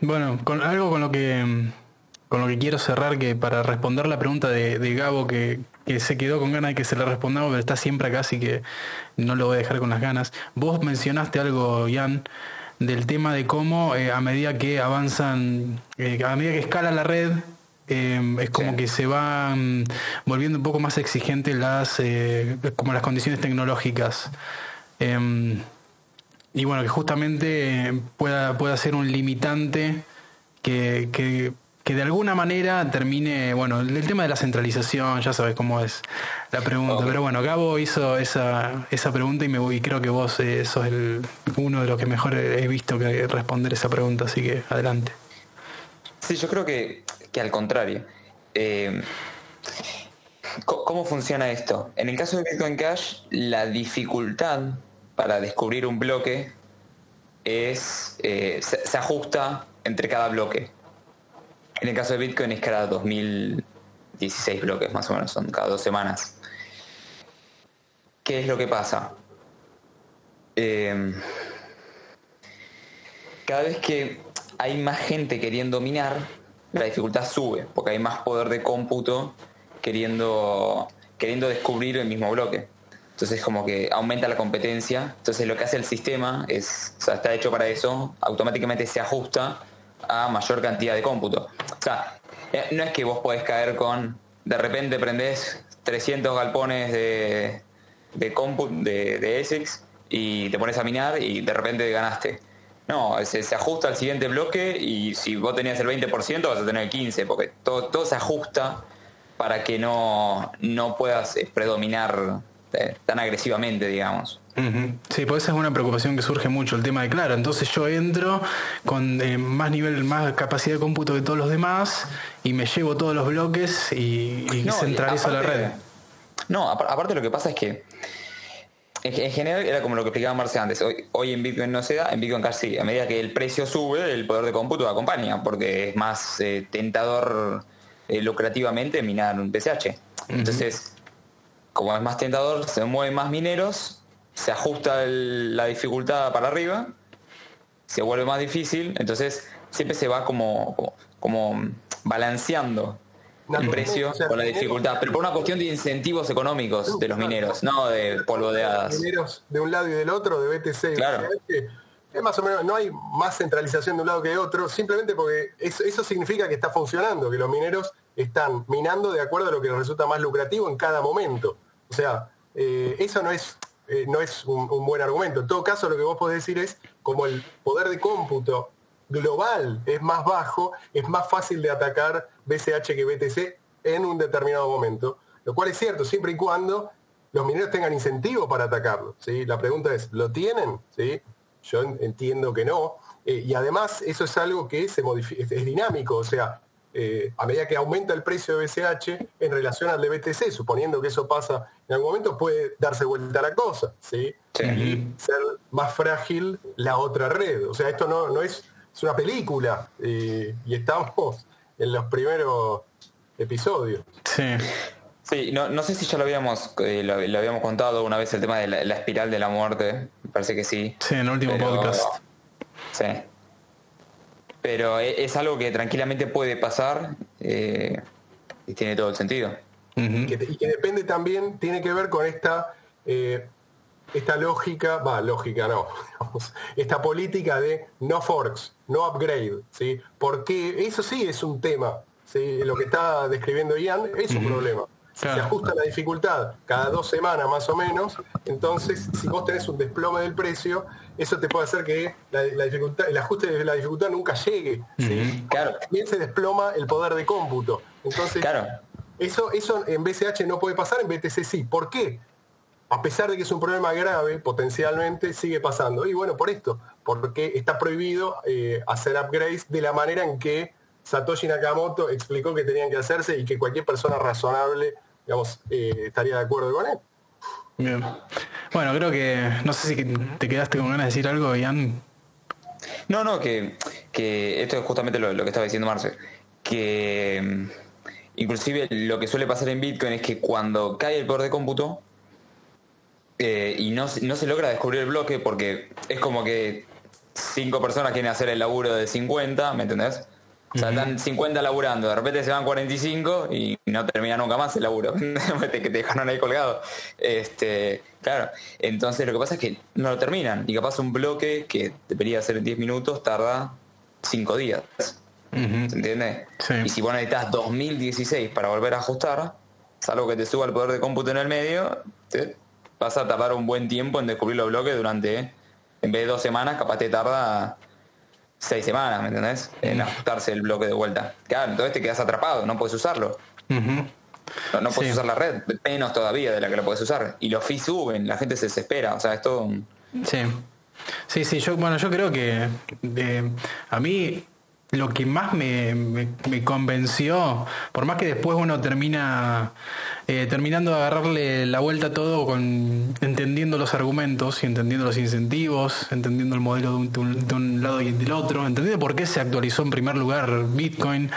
B: Bueno, con algo con lo que con lo que quiero cerrar, que para responder la pregunta de, Gabo, que, se quedó con ganas de que se le respondamos, pero está siempre acá, así que no lo voy a dejar con las ganas. Vos mencionaste algo, Ian, del tema de cómo eh, a medida que avanzan, eh, a medida que escala la red, eh, es como que se van volviendo un poco más exigentes las, como las condiciones tecnológicas. Em, y bueno, que justamente pueda, pueda ser un limitante que, que, de alguna manera termine, bueno, el, tema de la centralización, ya sabes cómo es la pregunta, pero bueno, Gabo hizo esa, esa pregunta y, me, y creo que vos eh, sos el, uno de los que mejor he visto que responder esa pregunta, así que adelante.
C: Sí, yo creo que, que al contrario. Eh, ¿Cómo funciona esto? En el caso de Bitcoin Cash, la dificultad para descubrir un bloque es, eh, se, ajusta entre cada bloque. En el caso de Bitcoin es cada 2016 bloques más o menos, son cada dos semanas. ¿Qué es lo que pasa? Em, cada vez que hay más gente queriendo minar, la dificultad sube, porque hay más poder de cómputo queriendo, queriendo descubrir el mismo bloque. Entonces como que aumenta la competencia. Entonces lo que hace el sistema es, o sea, está hecho para eso, automáticamente se ajusta a mayor cantidad de cómputo. O sea, eh, no es que vos podés caer con, de repente prendés 300 galpones de, de cómputo, de, de Essex y te pones a minar y de repente ganaste. No, se, se, ajusta al siguiente bloque y si vos tenías el 20% vas a tener el 15%, porque todo, todo se ajusta para que no, no puedas eh, predominar eh, tan agresivamente, digamos.
B: Sí, pues esa es una preocupación que surge mucho, el tema de, claro, entonces yo entro con eh, más nivel, más capacidad de cómputo que todos los demás y me llevo todos los bloques y, centralizo la red.
C: No, aparte lo que pasa es que en, general era como lo que explicaba Marce antes, hoy, hoy en Bitcoin no se da, en Bitcoin Cash sí, a medida que el precio sube, el poder de cómputo acompaña, porque es más eh, tentador lucrativamente minar un PCH. Entonces, como es más tentador, se mueven más mineros, se ajusta la dificultad para arriba, se vuelve más difícil, entonces siempre se va como, como, balanceando el precio con la dificultad, pero por una cuestión de incentivos económicos de los mineros, no de polvo de hadas.
A: Mineros de un lado y del otro, de BTC.
C: Claro.
A: Es más o menos, no hay más centralización de un lado que de otro, simplemente porque eso, eso significa que está funcionando, que los mineros están minando de acuerdo a lo que les resulta más lucrativo en cada momento. O sea, eh, eso no es, eh, no es un, buen argumento. En todo caso, lo que vos podés decir es, como el poder de cómputo global es más bajo, es más fácil de atacar BCH que BTC en un determinado momento. Lo cual es cierto, siempre y cuando los mineros tengan incentivo para atacarlo. ¿sí? La pregunta es, ¿lo tienen? ¿Sí? Yo entiendo que no. Eh, y además eso es algo que se es dinámico, o sea, eh, a medida que aumenta el precio de BCH en relación al de BTC, suponiendo que eso pasa en algún momento, puede darse vuelta la cosa, ¿sí? Y ser más frágil la otra red. O sea, esto no, no es, es una película y estamos en los primeros episodios.
B: Sí.
C: Sí, no, no sé si ya lo habíamos eh, lo, habíamos contado una vez el tema de la, espiral de la muerte. Me parece que sí.
B: Sí, en el último podcast.
C: Sí. Pero e, es, algo que tranquilamente puede pasar eh, y tiene todo el sentido.
A: y, que, depende también, tiene que ver con esta, eh, esta lógica, va, lógica no, esta política de no forks, no upgrade, ¿sí? Porque eso sí es un tema, ¿sí? Lo que está describiendo Ian es un problema se ajusta la dificultad cada dos semanas más o menos, entonces si vos tenés un desplome del precio, eso te puede hacer que la, dificultad, el ajuste de la dificultad nunca llegue.
C: Claro.
A: También se desploma el poder de cómputo. Entonces,
C: claro.
A: eso, eso en BCH no puede pasar, en BTC sí. ¿Por qué? A pesar de que es un problema grave, potencialmente sigue pasando. Y bueno, por esto, porque está prohibido eh, hacer upgrades de la manera en que Satoshi Nakamoto explicó que tenían que hacerse y que cualquier persona razonable digamos, eh, estaría de acuerdo con él.
B: Bien. Bueno, creo que, no sé si te quedaste con ganas de decir algo, Ian.
C: No, no, que, esto es justamente lo, que estaba diciendo Marce, que mm, inclusive lo que suele pasar en Bitcoin es que cuando cae el poder de cómputo eh, y no, no se logra descubrir el bloque porque es como que cinco personas quieren hacer el laburo de 50, ¿me entendés? O sea, están 50 laburando, de repente se van 45 y no termina nunca más el laburo, que te dejaron ahí colgado. Este, claro, entonces lo que pasa es que no lo terminan y capaz un bloque que debería ser en 10 minutos tarda 5 días. ¿Se entiende? Y si vos necesitas 2016 para volver a ajustar, salvo que te suba el poder de cómputo en el medio, te vas a tardar un buen tiempo en descubrir los bloques durante, en vez de dos semanas, capaz te tarda seis semanas, ¿me entendés? En ajustarse el bloque de vuelta. Claro, entonces te quedas atrapado, no puedes usarlo. No, puedes usar la red, menos todavía de la que lo puedes usar. Y los fees suben, la gente se desespera, o sea, es todo un...
B: Sí. Sí, sí, yo, bueno, yo creo que a mí lo que más me, convenció, por más que después uno termina eh, terminando de agarrarle la vuelta a todo con entendiendo los argumentos y entendiendo los incentivos, entendiendo el modelo de un, lado y del otro, entendiendo por qué se actualizó en primer lugar Bitcoin.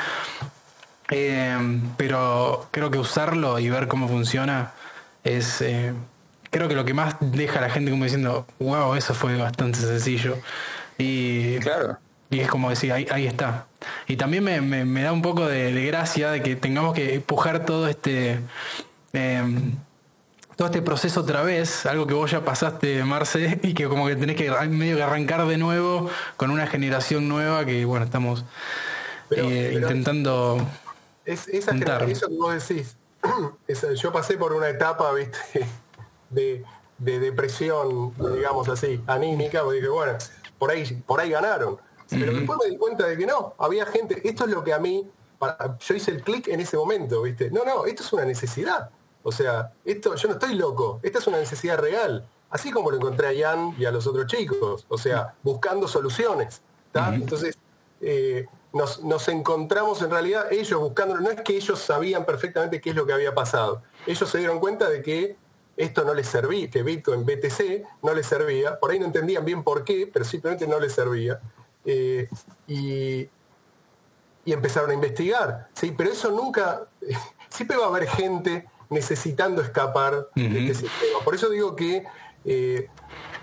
B: Eh, pero creo que usarlo y ver cómo funciona es eh, creo que lo que más deja a la gente como diciendo, wow, eso fue bastante sencillo. Y
C: claro
B: y es como decir, ahí, ahí está. Y también me, da un poco de, gracia de que tengamos que empujar todo este... Em, todo este proceso otra vez, algo que vos ya pasaste, Marce, y que como que tenés que medio que arrancar de nuevo con una generación nueva que, bueno, estamos eh, intentando...
A: Es, esa eso que vos decís, yo pasé por una etapa, viste, de, de depresión, digamos así, anímica, porque dije, bueno, por ahí, por ahí ganaron pero después me di cuenta de que no, había gente, esto es lo que a mí, yo hice el clic en ese momento, ¿viste? No, no, esto es una necesidad. O sea, esto, yo no estoy loco, esta es una necesidad real. Así como lo encontré a Jan y a los otros chicos, o sea, buscando soluciones. Entonces, eh, nos, nos, encontramos en realidad ellos buscando, no es que ellos sabían perfectamente qué es lo que había pasado. Ellos se dieron cuenta de que esto no les servía, que Bitcoin BTC no les servía, por ahí no entendían bien por qué, pero simplemente no les servía. Eh, y, empezaron a investigar. ¿sí? Pero eso nunca, siempre va a haber gente necesitando escapar de este sistema. Por eso digo que eh,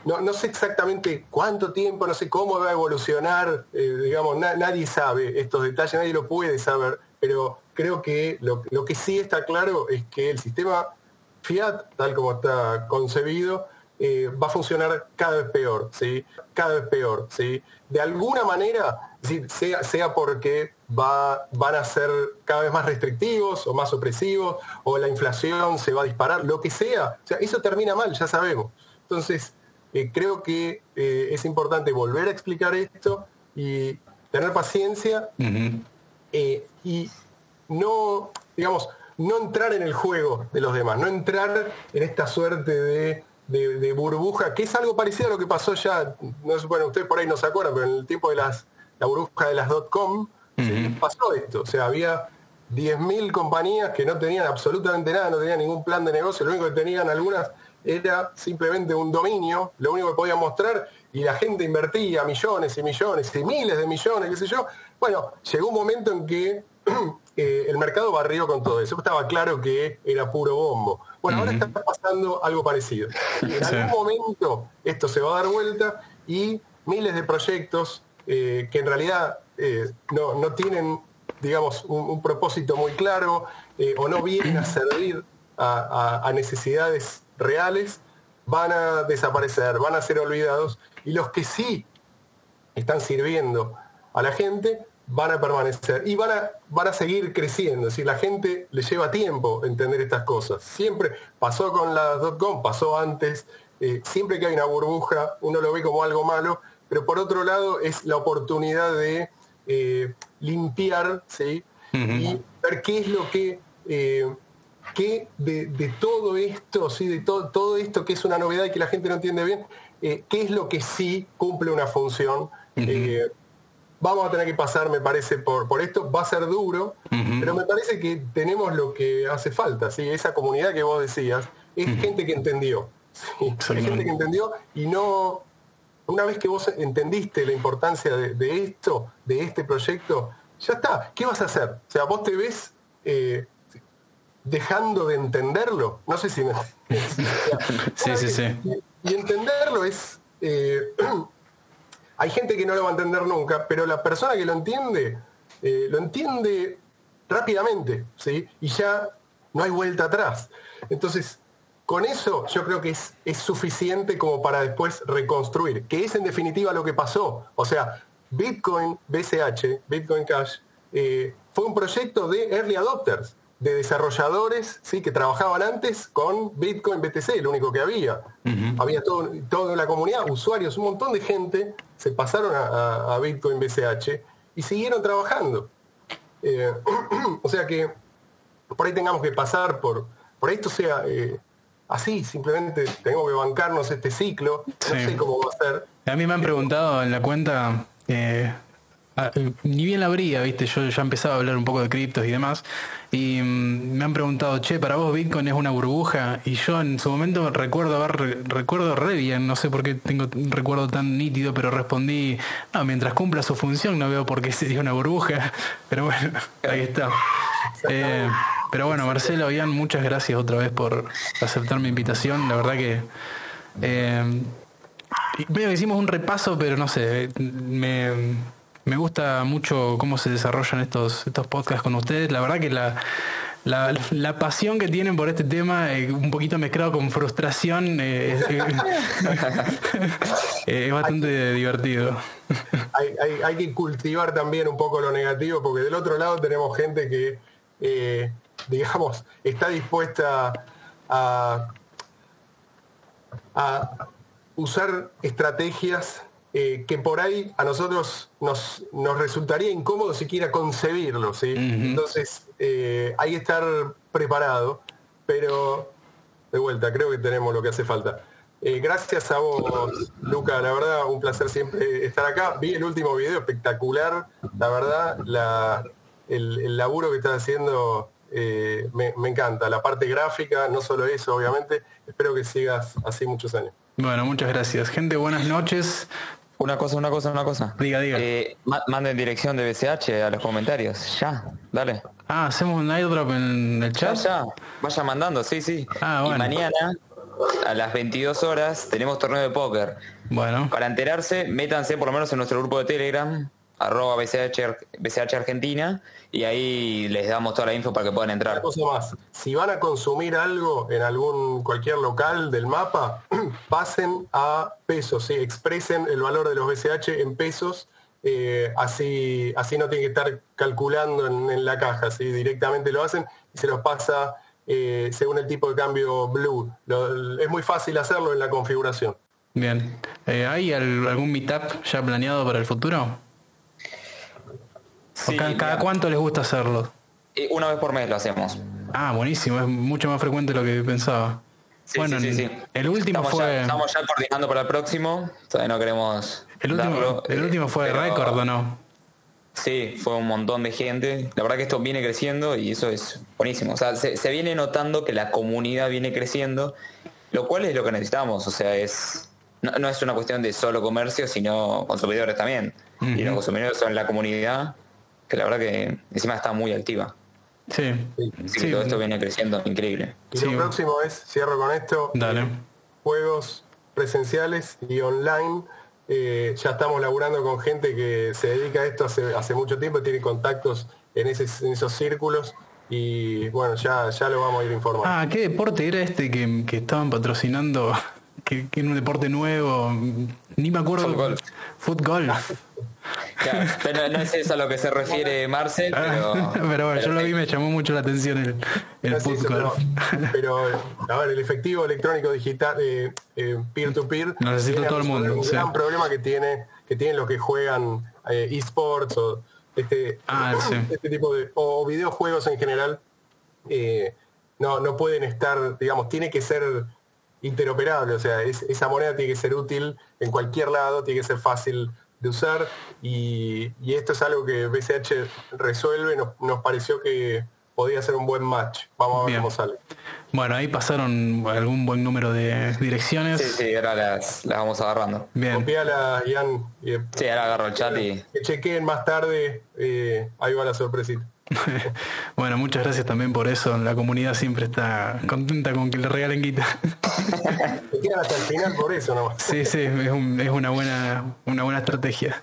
A: no, sé exactamente cuánto tiempo, no sé cómo va a evolucionar, eh, digamos, nadie sabe estos detalles, nadie lo puede saber, pero creo que lo, lo, que sí está claro es que el sistema Fiat, tal como está concebido, eh, va a funcionar cada vez peor, ¿sí? Cada vez peor, ¿sí? De alguna manera, sea, sea porque va, van a ser cada vez más restrictivos o más opresivos, o la inflación se va a disparar, lo que sea, sea eso termina mal, ya sabemos. Entonces, eh, creo que eh, es importante volver a explicar esto y tener paciencia y no, digamos, no entrar en el juego de los demás, no entrar en esta suerte de de, burbuja, que es algo parecido a lo que pasó ya, no sé, bueno, ustedes por ahí no se acuerdan, pero en el tiempo de las, la burbuja de las .com, pasó esto, o sea, había 10.000 compañías que no tenían absolutamente nada, no tenían ningún plan de negocio, lo único que tenían algunas era simplemente un dominio, lo único que podían mostrar, y la gente invertía millones y millones y miles de millones, qué sé yo. Bueno, llegó un momento en que eh, el mercado barrió con todo eso. Estaba claro que era puro bombo. Bueno, ahora está pasando algo parecido. En algún momento esto se va a dar vuelta y miles de proyectos que en realidad no, tienen, digamos, un, propósito muy claro o no vienen a servir a necesidades reales, van a desaparecer, van a ser olvidados y los que sí están sirviendo a la gente van a permanecer y van a, van a seguir creciendo. Decir, la gente le lleva tiempo entender estas cosas. Siempre pasó con la .com, pasó antes, eh, siempre que hay una burbuja uno lo ve como algo malo, pero por otro lado es la oportunidad de eh, limpiar ¿sí? y ver qué es lo que... Eh, que de, todo esto, ¿sí? de todo esto que es una novedad y que la gente no entiende bien, qué es lo que sí cumple una función. Vamos a tener que pasar, me parece, por, por esto. Va a ser duro, pero me parece que tenemos lo que hace falta. ¿sí? Esa comunidad que vos decías es gente que entendió. Es gente que entendió y no... Una vez que vos entendiste la importancia de, esto, de este proyecto, ya está. ¿Qué vas a hacer? O sea, vos te ves... Eh, dejando de entenderlo. No sé si me...
B: sí, sí, sí.
A: Y, entenderlo es... Eh, hay gente que no lo va a entender nunca, pero la persona que lo entiende, eh, lo entiende rápidamente, ¿sí? Y ya no hay vuelta atrás. Entonces, con eso yo creo que es, suficiente como para después reconstruir, que es en definitiva lo que pasó. O sea, Bitcoin BCH, Bitcoin Cash, eh, fue un proyecto de early adopters de desarrolladores ¿sí? que trabajaban antes con Bitcoin BTC, lo único que había. Había todo, toda la comunidad, usuarios, un montón de gente se pasaron a, Bitcoin BCH y siguieron trabajando. Eh, o sea que por ahí tengamos que pasar por, por esto sea eh, así, simplemente tenemos que bancarnos este ciclo, no sé cómo va a ser.
B: A mí me han preguntado en la cuenta... Eh, ni bien la abría, viste, yo ya empezaba a hablar un poco de criptos y demás, y mm, me han preguntado, che, para vos Bitcoin es una burbuja, y yo en su momento recuerdo haber, recuerdo re bien, no sé por qué tengo un recuerdo tan nítido, pero respondí, no, mientras cumpla su función no veo por qué sería una burbuja, pero bueno, ahí está. Eh, pero bueno, Marcelo, Ian, muchas gracias otra vez por aceptar mi invitación, la verdad que... Eh, que hicimos un repaso, pero no sé, me, me gusta mucho cómo se desarrollan estos, estos podcasts con ustedes. La verdad que la, la, pasión que tienen por este tema, eh, un poquito mezclado con frustración, eh, es bastante divertido.
A: Hay, que cultivar también un poco lo negativo, porque del otro lado tenemos gente que, eh, digamos, está dispuesta a, a usar estrategias eh, que por ahí a nosotros nos, nos resultaría incómodo siquiera concebirlo, ¿sí? Entonces eh, hay que estar preparado, pero de vuelta, creo que tenemos lo que hace falta. Eh, gracias a vos, Luca, la verdad, un placer siempre estar acá. Vi el último video espectacular, la verdad, la, el, laburo que estás haciendo me, me encanta, la parte gráfica, no solo eso, obviamente, espero que sigas así muchos años.
B: Bueno, muchas gracias. Gente, buenas noches.
C: Una cosa, una cosa, una cosa.
B: Diga, diga.
C: Eh, manden dirección de BCH a los comentarios. Ya, dale.
B: Ah, hacemos un airdrop en el chat.
C: Ya, Vaya mandando, sí, sí.
B: Ah,
C: bueno. Y mañana, a las 22 horas, tenemos torneo de póker.
B: Bueno.
C: Para enterarse, métanse por lo menos en nuestro grupo de Telegram, arroba BCH, Argentina y ahí les damos toda la info para que puedan entrar.
A: cosa más, si van a consumir algo en algún cualquier local del mapa, pasen a pesos, ¿sí? expresen el valor de los BCH en pesos, eh, así, así no tienen que estar calculando en, la caja, ¿sí? directamente lo hacen y se los pasa eh, según el tipo de cambio Blue. es muy fácil hacerlo en la configuración.
B: Bien, eh, ¿hay algún meetup ya planeado para el futuro? Cada, cuánto les gusta hacerlo?
C: Una vez por mes lo hacemos.
B: Ah, buenísimo, es mucho más frecuente de lo que pensaba. bueno, el último fue.
C: estamos ya coordinando para el próximo, todavía no queremos.
B: El último, el último fue récord, ¿o no?
C: Sí, fue un montón de gente. La verdad que esto viene creciendo y eso es buenísimo. O sea, se, viene notando que la comunidad viene creciendo, lo cual es lo que necesitamos. O sea, es no, es una cuestión de solo comercio, sino consumidores también. Y los consumidores son la comunidad que la verdad que encima está muy activa.
B: Sí.
C: sí. todo esto viene creciendo increíble.
A: Y lo próximo es, cierro con esto,
B: Dale.
A: juegos presenciales y online. Eh, ya estamos laburando con gente que se dedica a esto hace, hace mucho tiempo, tiene contactos en, ese, en esos círculos y bueno, ya, ya lo vamos a ir informando.
B: Ah, ¿qué deporte era este que, que estaban patrocinando? Que, que era un deporte nuevo, ni me acuerdo.
C: Fútbol.
B: Fútbol.
C: Claro, pero no es eso a lo que se refiere Marcel,
B: pero... pero bueno, yo lo vi, me llamó mucho la atención el, el fútbol.
A: Pero, a ver, el efectivo electrónico digital, eh, eh, peer to peer,
B: necesita todo el mundo.
A: Un gran problema que tiene, que tienen los que juegan eh, esports o este,
B: ah,
A: este tipo de o videojuegos en general no, no pueden estar, digamos, tiene que ser interoperable, o sea, esa moneda tiene que ser útil en cualquier lado, tiene que ser fácil de usar y, esto es algo que BCH resuelve, nos, pareció que podía ser un buen match. Vamos a ver cómo sale.
B: Bueno, ahí pasaron algún buen número de direcciones.
C: Sí, sí, ahora las, vamos agarrando.
B: Bien.
A: Copiala, Ian.
C: sí, ahora agarro el chat y...
A: Que chequeen más tarde, eh, ahí va la sorpresita.
B: bueno, muchas gracias también por eso. La comunidad siempre está contenta con que le regalen guita.
A: hasta el final por eso ¿no?
B: Sí, sí, es, una, buena, una buena estrategia.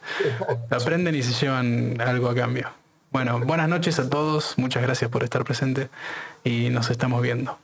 B: Aprenden y se llevan algo a cambio. Bueno, buenas noches a todos. Muchas gracias por estar presente y nos estamos viendo.